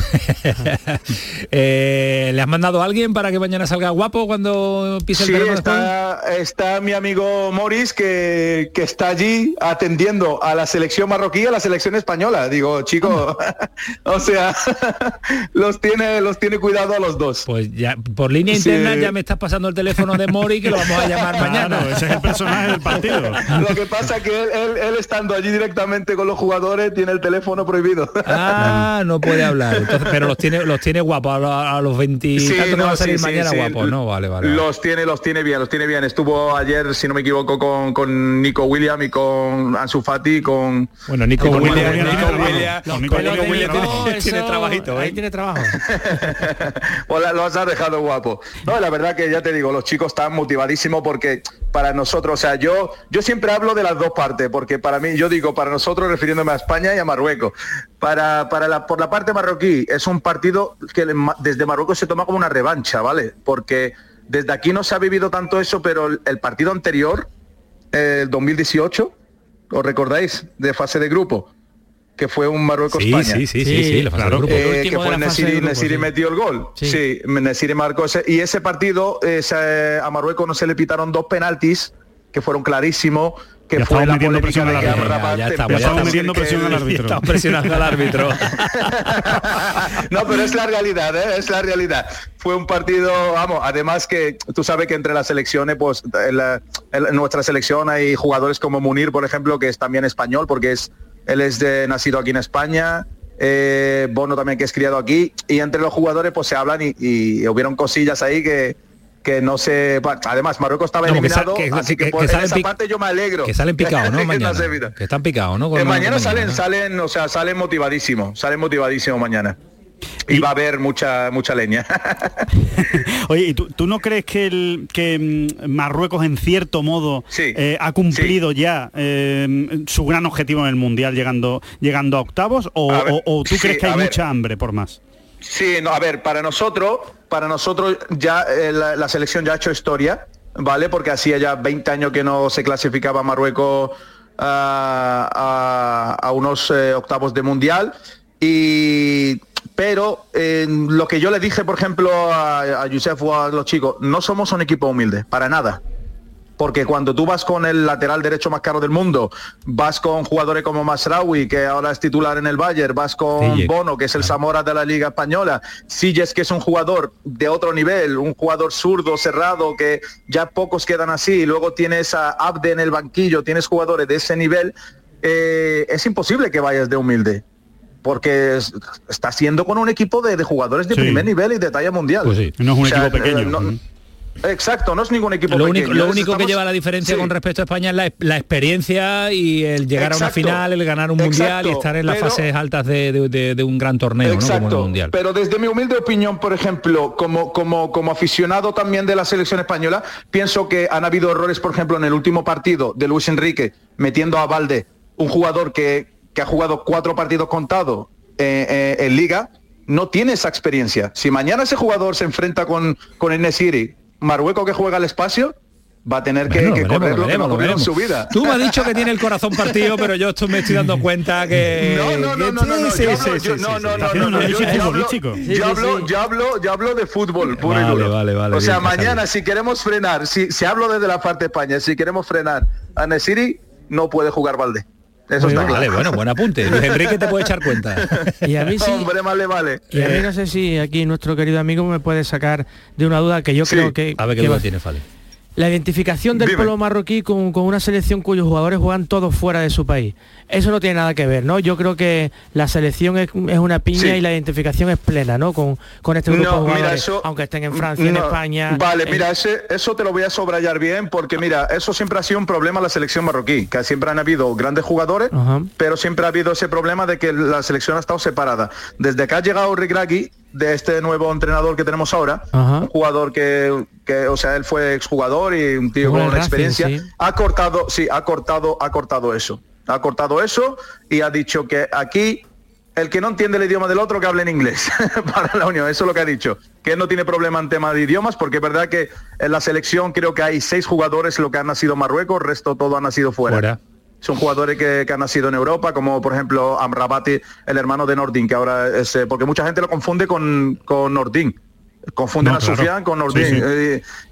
Eh, ¿Le has mandado a alguien para que mañana salga guapo cuando pise el Sí, está, está mi amigo Morris que, que está allí atendiendo a la selección marroquí y a la selección española. Digo, chico, o sea, los tiene, los tiene cuidado a los dos. Pues ya, por línea Sí. interna ya me estás pasando el teléfono de Mori que lo vamos a llamar mañana. ese es el personaje del partido. Lo que pasa es que él, él- él estando allí directamente con los jugadores tiene el teléfono prohibido. Ah, no puede hablar. Entonces, pero los tiene, los tiene guapos a, los- a los 20 y Sí, no, van a salir sí, sí, mañana sí. guapos, ¿no? Vale, vale. vale. Los tiene, los tiene bien, los tiene bien. Estuvo ayer, si no me equivoco, con, con Nico William y con Ansu Fati, con... Bueno, Nico con William, Nico William. Nico William tiene- trabajito, ¿eh? Ahí tiene trabajo. Pues la- los has dejado guapo. No, la verdad que ya te digo, los chicos están motivadísimos porque para nosotros, o sea, yo, yo siempre hablo de las dos partes, porque para mí, yo digo, para nosotros refiriéndome a España y a Marruecos. Para, para la, por la parte marroquí, es un partido que desde Marruecos se toma como una revancha, ¿vale? Porque desde aquí no se ha vivido tanto eso, pero el, el partido anterior, el 2018, ¿os recordáis? De fase de grupo que fue un Marruecos-España. Sí, sí, sí, sí, sí, la fase de grupo. Eh, El que fue Nesiri, grupo, Nesiri sí. metió el gol. Sí. Sí, Nesiri marcó ese. Y ese partido eh, a Marruecos no se le pitaron dos penaltis que fueron clarísimos. Que Ya fue la metiendo presión al árbitro. Ya, ya estamos, ya metiendo que- presión al árbitro. Estamos presionando al árbitro. no, pero es la realidad, ¿eh? es la realidad. Fue un partido, vamos, además que tú sabes que entre las selecciones, pues en, la- en nuestra selección hay jugadores como Munir, por ejemplo, que es también español, porque es él es de, nacido aquí en España. eh, Bono también que es criado aquí y entre los jugadores pues se hablan y, y hubieron cosillas ahí que que no sé además Marruecos estaba No, eliminado que- así que, que- por salen esa parte yo me alegro Que salen picados, ¿no? Que Mañana. se evita. que están picados, ¿no? Eh, mañana salen, salen, o sea, salen motivadísimos, salen motivadísimos mañana. Y, va a haber mucha, mucha leña. Oye, ¿y tú, tú no crees que, el, que mm, Marruecos en cierto modo eh, ha cumplido ya eh, su gran objetivo en el Mundial llegando, llegando a octavos? ¿O, A ver, o- o tú sí, crees que hay ver. mucha hambre por más? Sí, no, a ver, para nosotros, para nosotros ya eh, la, selección ya ha hecho historia, ¿vale? Porque hacía ya 20 años que no se clasificaba Marruecos a, a- unos eh, octavos de mundial. Y pero lo que yo le dije, por ejemplo, a, a o a los chicos, no somos un equipo humilde, para nada. Porque cuando tú vas con el lateral derecho más caro del mundo, vas con jugadores como Masraoui, que ahora es titular en el Bayern, vas con. Bono, que es el Zamora de la Liga Española, Silles, que es un jugador de otro nivel, un jugador zurdo, cerrado, que ya pocos quedan así, y luego tienes a Abde en el banquillo, tienes jugadores de ese nivel, eh, es imposible que vayas de humilde. Porque es- está siendo con un equipo de, de jugadores de Sí. primer nivel y de talla mundial. No es un O sea, equipo pequeño. eh, no- Exacto, no es ningún equipo Lo pequeño. único, lo único que lleva la diferencia Sí. con respecto a España es la, la experiencia y el llegar a una final, el ganar un mundial y estar en las pero- fases altas de, de- de- de un gran torneo, ¿no? Como el Exacto, mundial. pero desde mi humilde opinión, por ejemplo, como, como, como aficionado también de la selección española, pienso que han habido errores, por ejemplo, en el último partido de Luis Enrique, metiendo a Valde, un jugador que, que ha jugado cuatro partidos contados eh, eh, en liga, no tiene esa experiencia. Si mañana ese jugador se enfrenta con, con el Nesiri, Marruecos que juega al espacio, va a tener que, Bueno, que veremos, correr lo que veremos, no corrió en su vida. Tú me has dicho que tiene el corazón partido, pero yo esto me estoy dando cuenta que... No, no, no, que- no, no, no, sí, sí, sí, no, no, no, yo- yo hablo-. Yo hablo, yo hablo, yo hablo de fútbol puro y Vale, duro. vale, vale, O sea, bien, mañana bien. si queremos frenar, si, si hablo desde la parte de España, si queremos frenar a Nesiri, no puede jugar Valde. Eso está Vale, claro. bueno, buen apunte. Luis Enrique te puede echar cuenta. Y a mí sí, Hombre, vale, vale. y a mí no sé si aquí nuestro querido amigo me puede sacar de una duda que yo Sí. creo que... A ver qué que duda va- tiene Fali. La identificación del Dime. pueblo marroquí con, con una selección cuyos jugadores juegan todos fuera de su país. Eso no tiene nada que ver, ¿no? Yo creo que la selección es, es una piña Sí. y la identificación es plena, ¿no? Con, con este grupo No, de mira, jugadores, eso- aunque estén en Francia, en España. Vale, en- mira, ese- eso te lo voy a subrayar bien porque mira, eso siempre ha sido un problema en la selección marroquí, que siempre han habido grandes jugadores, pero siempre ha habido ese problema de que la selección ha estado separada. Desde que ha llegado Rigragui, de este nuevo entrenador que tenemos ahora, Ajá. un jugador que, que, o sea, él fue exjugador y un tío con experiencia, sí. ha cortado, sí, ha cortado, ha cortado eso. Ha cortado eso y ha dicho que aquí el que no entiende el idioma del otro que hable en inglés para la Unión, eso es lo que ha dicho. Que él no tiene problema en tema de idiomas, porque es verdad que en la selección creo que hay seis jugadores lo que han nacido en Marruecos, el resto todo ha nacido fuera. Fuera. Son jugadores que, que han nacido en Europa, como por ejemplo Amrabati, el hermano de Nordin, que ahora es, eh, porque mucha gente lo confunde con, con Nordin. Confunden No, a claro. Sufian con Nordin. Sí, sí.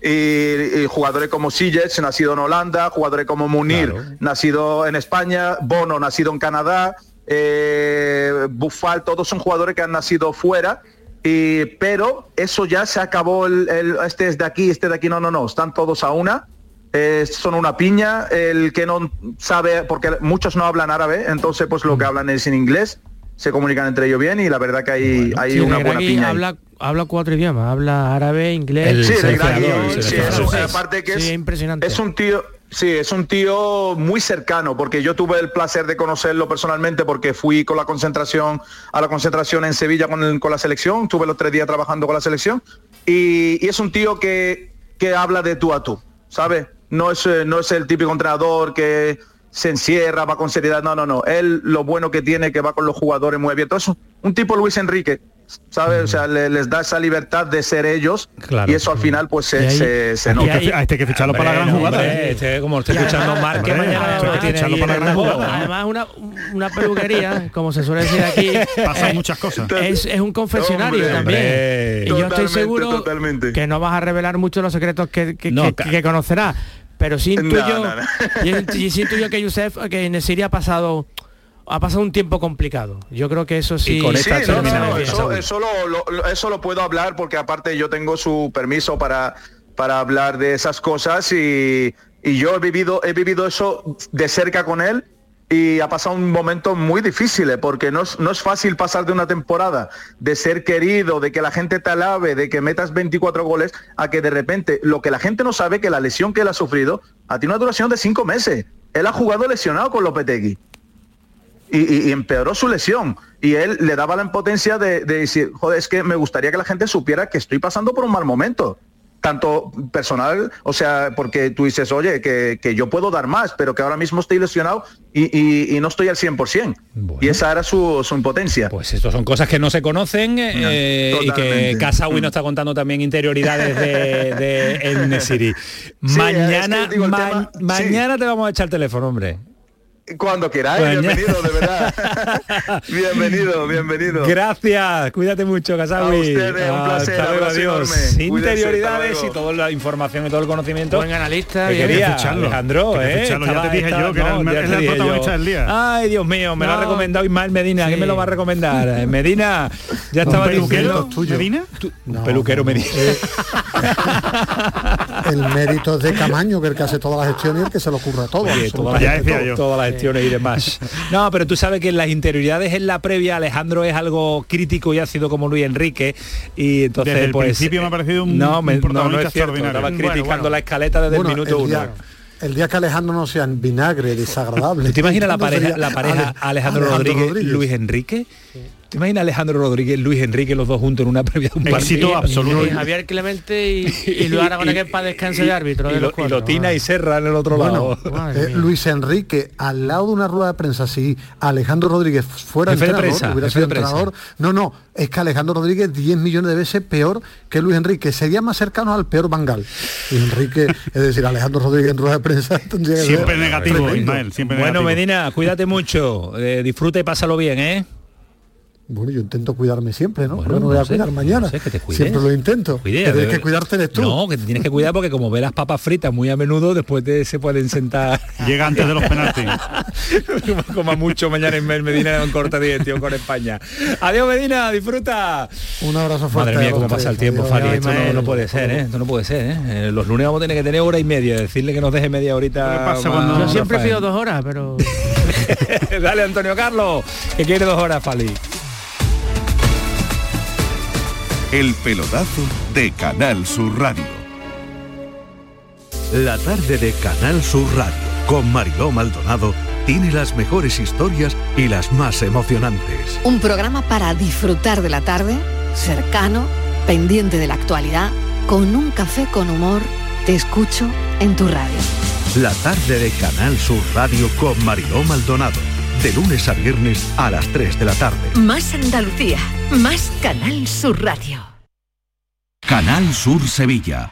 Eh, y, y jugadores como Sillets, nacido en Holanda, jugadores como Munir, Claro. nacido en España, Bono, nacido en Canadá, eh, Buffal, todos son jugadores que han nacido fuera. Y, pero eso ya se acabó, el, el- este es de aquí, este de aquí, no, no, no, están todos a una. Eh, son una piña, el que no sabe, porque muchos no hablan árabe, entonces pues lo que hablan es en inglés, se comunican entre ellos bien y la verdad que hay, hay Sí, una buena piña. ahí. habla, habla cuatro idiomas, habla árabe, inglés. El Sí, el sí, es- aparte que Sí, es, impresionante. es un tío, sí, es un tío muy cercano, porque yo tuve el placer de conocerlo personalmente porque fui con la concentración a la concentración en Sevilla con, el- con la selección, tuve los tres días trabajando con la selección y, y es un tío que, que habla de tú a tú, ¿sabes? No es, eh, no es el típico entrenador que se encierra, va con seriedad, no, no, no. Él lo bueno que tiene que va con los jugadores muy abiertos. Es un, tipo Luis Enrique, ¿sabes? O sea, le- les da esa libertad de ser ellos Claro. y eso al final pues se, ahí- se, se nota. Hay hay que ficharlo para la gran jugada. hombre, ¿eh? este, como estoy escuchando que mañana que tiene ficharlo ahí para la gran jugada. Además, una, una peluquería, como se suele decir aquí, Pasan eh, muchas cosas. es, es un confesionario Hombre, también. hombre. Y yo estoy Totalmente, seguro totalmente. que no vas a revelar mucho los secretos que, que, No, que conocerás. Pero sí No, intuyo, no, no. y- y sí intuyo que Yusef, que en Siria ha pasado ha pasado un tiempo complicado. Yo creo que eso sí. Y con Sí, esta no, termina no, no, eso, eso lo, lo- lo- eso lo puedo hablar porque aparte yo tengo su permiso para, para hablar de esas cosas y, y yo he vivido, he vivido eso de cerca con él y ha pasado un momento muy difícil eh, porque no es, no es fácil pasar de una temporada de ser querido, de que la gente te alabe, de que metas 24 goles, a que de repente lo que la gente no sabe que la lesión que él ha sufrido ha tenido una duración de cinco meses. Él ha jugado lesionado con Lopetegui y, y- empeoró su lesión. Y él le daba la impotencia de, de decir, joder, es que me gustaría que la gente supiera que estoy pasando por un mal momento. Tanto personal, o sea, porque tú dices, oye, que, que yo puedo dar más, pero que ahora mismo estoy lesionado y, y- y no estoy al 100%. Y esa era su, su impotencia. Pues estos son cosas que no se conocen eh, y que. Casawi Mm. nos está contando también interioridades de, de El Nesiri. Sí, mañana es que digo, el ma- tema- sí. mañana te vamos a echar el teléfono, hombre. Cuando queráis, bienvenido, de verdad. bienvenido, bienvenido. Gracias, cuídate mucho, Casawi. A ustedes, un placer, Hasta luego, adiós. enorme. Interioridades Cuídense, y toda la información y todo el conocimiento. Buen analista, que quería, ficharlo. Alejandro, que ¿eh? ficharlo, ya Estaba- te dije estaba- yo que era el- ya era el protagonista del día. Ay, Dios mío, me lo ha No. recomendado Ismael Medina. ¿Quién Sí. me lo va a recomendar? Eh, Medina, ya estaba peluquero tuyo. ¿Medina? Tú- No, peluquero no, no. Medina. El mérito es de Camaño, que el que hace toda la gestión y el que se lo ocurre todo. Oye, todas Ya las, decía yo. todas las y demás. No, pero tú sabes que en las interioridades en la previa Alejandro es algo crítico y ácido como Luis Enrique y entonces Desde el pues principio me ha parecido un- no, me- un no, no es cierto, extraordinario. estaba criticando bueno. la escaleta desde Bueno, el minuto el uno. día, el día que Alejandro no sea en vinagre, desagradable. ¿Te imaginas la pareja, la pareja Ale- Alejandro, Rodríguez, Luis Enrique? ¿Te imaginas Alejandro Rodríguez, Luis Enrique, los dos juntos en una previa de un Éxito partido? absoluto. Y Javier Clemente y, y Luis Aragonés que es para descanso de árbitro. y, de lo, y cuatro, lo Tina ah. y Serra en el otro Bueno, lado. Eh. Luis Enrique, al lado de una rueda de prensa, si Alejandro Rodríguez fuera Jefe de entrenador, prensa, hubiera sido entrenador. No, no, es que Alejandro Rodríguez 10 millones de veces peor que Luis Enrique. Sería más cercano al peor Bangal. Luis Enrique, es decir, Alejandro Rodríguez en rueda de prensa Siempre negativo. Ismael, siempre Bueno, negativo. Medina, cuídate mucho, eh, disfruta y pásalo bien, ¿eh? Bueno, yo intento cuidarme siempre, ¿no? Bueno, no voy no a sé, cuidar mañana. no sé, que te cuides. siempre lo intento. Cuide, que tienes de- que cuidarte eres tú. No, que te tienes que cuidar porque como ve las papas fritas muy a menudo, después te, se pueden sentar. Llega antes de los penaltis. Coma mucho mañana en Medina en corta dirección con España. Adiós Medina, disfruta. Un abrazo fuerte. Madre mía, cómo pasa el tiempo. Fali. Adiós, Esto no, puede ser, ¿eh? Esto no puede ser, ¿eh? Eh, Los lunes vamos a tener que tener hora y media, decirle que nos deje media horita. ¿Qué pasa cuando- Yo siempre Rafael. pido dos horas, pero Dale, Antonio Carlos, que quiere dos horas, Fali. El pelotazo de Canal Sur Radio. La tarde de Canal Sur Radio con Mariló Maldonado tiene las mejores historias y las más emocionantes. Un programa para disfrutar de la tarde, cercano, pendiente de la actualidad, con un café con humor. Te escucho en tu radio. La tarde de Canal Sur Radio con Mariló Maldonado. De lunes a viernes a las 3 de la tarde. Más Andalucía, más Canal Sur Radio. Canal Sur Sevilla.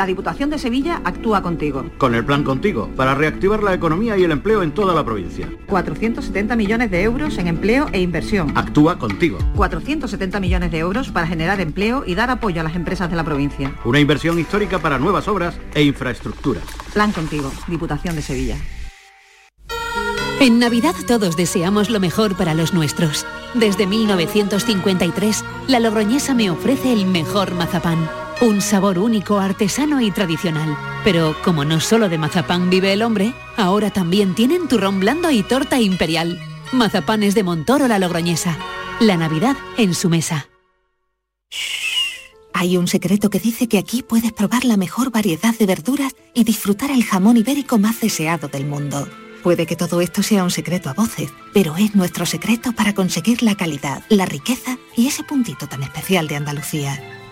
La Diputación de Sevilla actúa contigo. Con el plan Contigo, para reactivar la economía y el empleo en toda la provincia. 470 millones de euros en empleo e inversión. Actúa contigo. 470 millones de euros para generar empleo y dar apoyo a las empresas de la provincia. Una inversión histórica para nuevas obras e infraestructuras. Plan contigo, Diputación de Sevilla. En Navidad todos deseamos lo mejor para los nuestros. Desde 1953, la Logroñesa me ofrece el mejor mazapán. Un sabor único, artesano y tradicional. Pero como no solo de mazapán vive el hombre, ahora también tienen turrón blando y torta imperial. Mazapanes de Montoro la Logroñesa. La Navidad en su mesa. Hay un secreto que dice que aquí puedes probar la mejor variedad de verduras y disfrutar el jamón ibérico más deseado del mundo. Puede que todo esto sea un secreto a voces, pero es nuestro secreto para conseguir la calidad, la riqueza y ese puntito tan especial de Andalucía.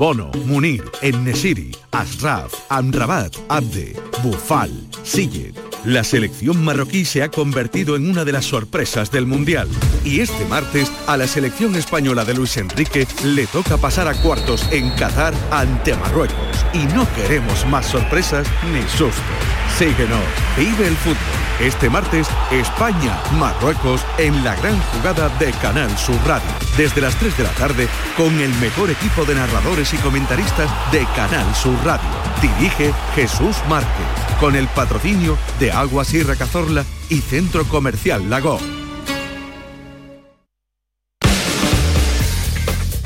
Bono, Munir, Ennesiri, Asraf, Amrabat, Abde, Bufal, Sillet. La selección marroquí se ha convertido en una de las sorpresas del Mundial. Y este martes a la selección española de Luis Enrique le toca pasar a cuartos en Qatar ante Marruecos. Y no queremos más sorpresas ni sustos. Síguenos, vive el fútbol. Este martes, España, Marruecos en la gran jugada de Canal Sur Radio. Desde las 3 de la tarde con el mejor equipo de narradores y comentaristas de Canal Sur Radio. Dirige Jesús Márquez con el patrocinio de Agua Sierra Cazorla y Centro Comercial Lago.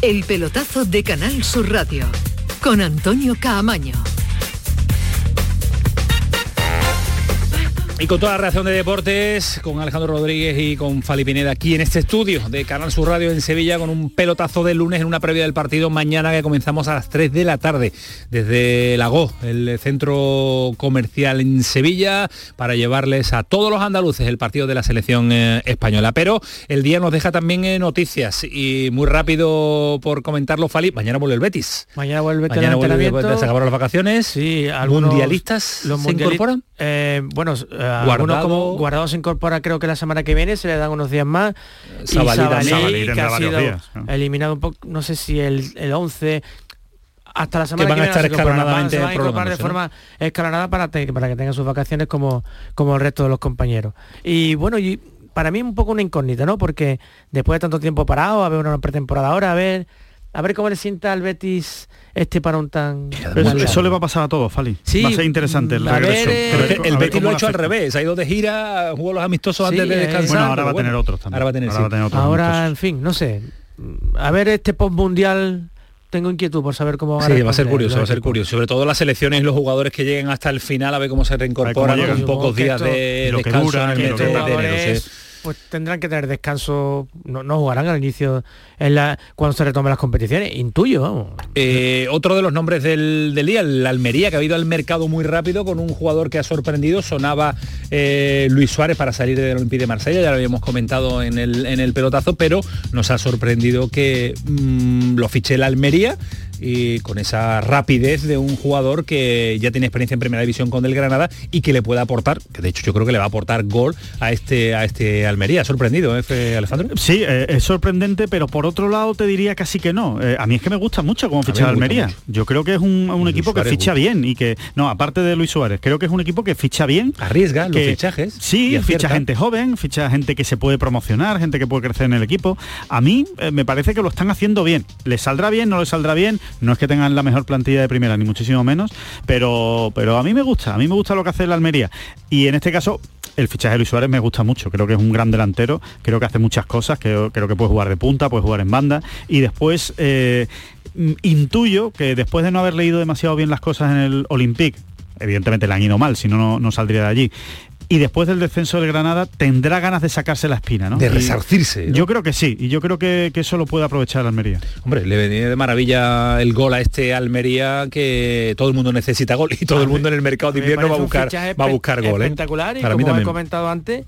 El pelotazo de Canal Sur Radio con Antonio Caamaño. Y con toda la reacción de deportes, con Alejandro Rodríguez y con Fali Pineda aquí en este estudio de Canal Sur Radio en Sevilla con un pelotazo de lunes en una previa del partido mañana que comenzamos a las 3 de la tarde desde Lago, el centro comercial en Sevilla, para llevarles a todos los andaluces el partido de la selección eh, española. Pero el día nos deja también eh, noticias y muy rápido por comentarlo, Fali, mañana vuelve el Betis. Mañana vuelve el Mañana vuelve, entrenamiento. se acabaron las vacaciones. Sí, algunos- mundialistas los se incorporan. Eh, bueno, eh, Guardado. algunos como Guardado se incorpora creo que la semana que viene, se le dan unos días más. Y Sabalí Sabalí, también. Sabalí que ha sido días, ¿no? eliminado un poco, no sé si el, el 11 hasta la semana van a viene estar se incorporarán, escalonadamente se van a incorporar de forma escalonada para, te- para que tengan sus vacaciones como, como el resto de los compañeros. Y bueno, y para mí es un poco una incógnita, ¿no? Porque después de tanto tiempo parado, a ver una pretemporada ahora, a ver, a ver cómo le sienta al Betis este parón tan... Eso, tan eso largo. le va a pasar a todos, Fali. Sí, va a ser interesante el a regreso. eh, A ver- el a Betis lo ha hecho al revés, ha ido de gira, jugó los amistosos Sí, antes de eh, descansar. Bueno, ahora va a tener otros también. Ahora va a tener, Ahora sí. va a tener otros Ahora, amistosos. en fin, no sé. A ver este post mundial tengo inquietud por saber cómo Sí, va a ser curioso, va a ser curioso. Sobre todo las selecciones y los jugadores que lleguen hasta el final a ver cómo se reincorporan con pocos que días esto- de descanso en el mes de enero. Pues tendrán que tener descanso, no, no jugarán al inicio en la, cuando se retomen las competiciones, intuyo, vamos. Eh, otro de los nombres del, del día, el Almería, que ha ido al mercado muy rápido con un jugador que ha sorprendido. Sonaba eh, Luis Suárez para salir del Olympique de Marsella, ya lo habíamos comentado en el, en el pelotazo, pero nos ha sorprendido que mm, lo fiche el Almería y con esa rapidez de un jugador que ya tiene experiencia en primera división con el Granada y que le puede aportar, que de hecho yo creo que le va a aportar gol a este, a este Almería. ¿Ha sorprendido, ¿eh, Alejandro? Sí, eh, es sorprendente, pero por otro lado te diría casi que no. Eh, a mí es que me gusta mucho cómo ficha Almería. mucho. Yo creo que es un, un equipo que ficha bien y que, no, aparte de Luis Suárez, creo que es un equipo que ficha bien. Arriesga los fichajes. Sí, ficha gente joven, ficha gente que se puede promocionar, gente que puede crecer en el equipo. A mí eh, me parece que lo están haciendo bien. ¿Le saldrá bien? ¿No le saldrá bien? No es que tengan la mejor plantilla de primera, ni muchísimo menos, pero, pero a mí me gusta, a mí me gusta lo que hace el Almería. Y en este caso, el fichaje de Luis Suárez me gusta mucho, creo que es un gran delantero, creo que hace muchas cosas, creo, que puede jugar de punta, puede jugar en banda. Y después eh, intuyo que después de no haber leído demasiado bien las cosas en el Olympique, evidentemente le han ido mal, si no, no saldría de allí. Y después del descenso del Granada tendrá ganas de sacarse la espina, ¿no? De resarcirse, ¿no? Yo creo que sí, y yo creo que, que eso lo puede aprovechar el Almería. Hombre, le venía de maravilla el gol a este Almería que todo el mundo necesita gol y todo el mundo en el mercado de invierno va a buscar va a buscar gol. ¿eh? Espectacular y Para mí como he comentado antes,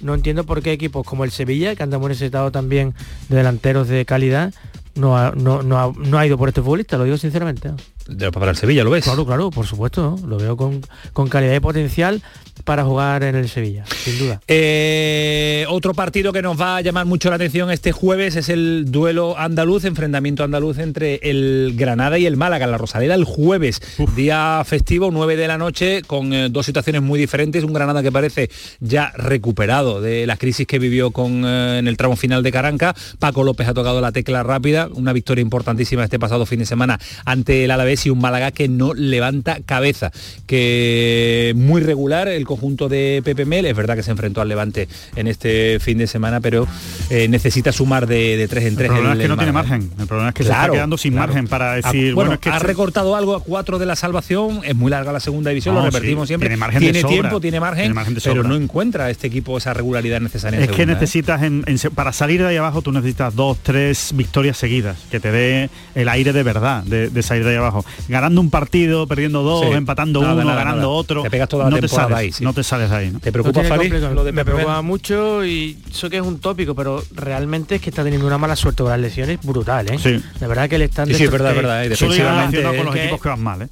no entiendo por qué equipos como el Sevilla, que anda muy necesitado también de delanteros de calidad, no ha, no, no ha, no ha ido por este futbolista, lo digo sinceramente. ¿no? De- Para el Sevilla, ¿lo ves? Claro, claro, por supuesto, ¿no? lo veo con, con calidad y potencial para jugar en el Sevilla, sin duda. Eh, otro partido que nos va a llamar mucho la atención este jueves es el duelo andaluz, enfrentamiento andaluz entre el Granada y el Málaga, la Rosaleda el jueves, día festivo, 9 de la noche, con eh, dos situaciones muy diferentes, un Granada que parece ya recuperado de la crisis que vivió con, eh, en el tramo final de Caranca, Paco López ha tocado la tecla rápida, una victoria importantísima este pasado fin de semana ante el Alavés y un Málaga que no levanta cabeza, que muy regular el conjunto de Pepe Mel. Es verdad que se enfrentó al Levante en este fin de semana, pero eh, necesita sumar de, de tres en tres. El problema el- es que no tiene margen. El problema es que se está quedando sin claro. margen para decir, bueno, bueno, es que ha se- recortado algo a cuatro de la salvación, es muy larga la segunda división, No, lo repetimos sí, siempre. tiene margen de sobra. tiempo, tiene margen, Tiene margen de pero no encuentra este equipo esa regularidad necesaria. en Es que ¿eh? necesitas, en- para salir de ahí abajo, tú necesitas dos, tres victorias seguidas, que te dé el aire de verdad de, de salir de ahí abajo. Ganando un partido, perdiendo dos, Sí. empatando Nada, uno, nada, ganando nada. otro. Te pegas toda la no te temporada sales, ahí, sí. No te sales de ahí. ¿no? ¿Te preocupa, tiene Fali, complicado. lo de me preocupa mucho y eso que es un tópico, pero realmente es que está teniendo una mala suerte con las lesiones brutal, ¿eh? Sí. De verdad que le están Sí, sí, es verdad, es verdad, defensivamente, con los que- equipos que van mal, ¿eh?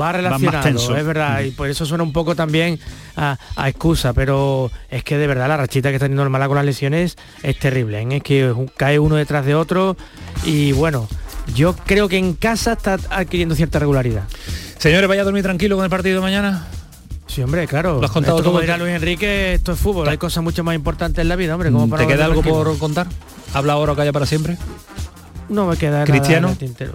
va relacionado, es verdad, y por eso suena un poco también a, a excusa, pero es que de verdad la rachita que está teniendo el Málaga con las lesiones es terrible, ¿eh? es que cae uno detrás de otro y bueno, yo creo que en casa está adquiriendo cierta regularidad. Señores, vaya a dormir tranquilo con el partido de mañana. Sí, hombre, claro. Lo has contado Esto, como todo. dirá Luis Enrique, esto es fútbol, hay cosas mucho más importantes en la vida, hombre. Como para ¿Te queda algo tranquilo. por contar? ¿Habla ahora o calla para siempre? No me queda nada ¿Cristiano? en el tintero.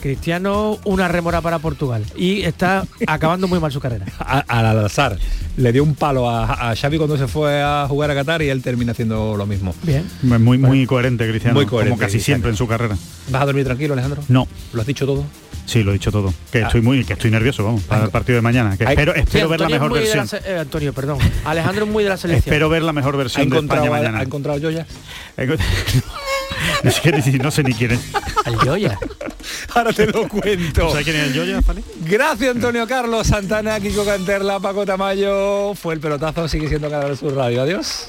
Cristiano, una remora para Portugal. Y está acabando muy mal su carrera. Al azar. Le dio un palo a, a Xavi cuando se fue a jugar a Qatar y él termina haciendo lo mismo. Bien. Muy, muy coherente, Cristiano. Muy coherente, Como casi Cristiano. siempre en su carrera. ¿Vas a dormir tranquilo, Alejandro? No. ¿Lo has dicho todo? Sí, lo he dicho todo. Que Ah. estoy muy, que estoy nervioso, vamos, para el partido de mañana. Que Ay, espero, sí, espero ver la mejor la versión. se- eh, Antonio, perdón. Alejandro es muy de la selección. Espero ver la mejor ¿Ha versión de España mañana. ¿Ha encontrado Joya? no, sé, ni- no sé ni quién es. Al Joya. Ahora te lo cuento. ¿Sabes quién es el Joya, Fali? Gracias Antonio Carlos, Santana, Kiko Canterla, Paco Tamayo. Fue el pelotazo, sigue siendo Canal Sur Radio. Adiós.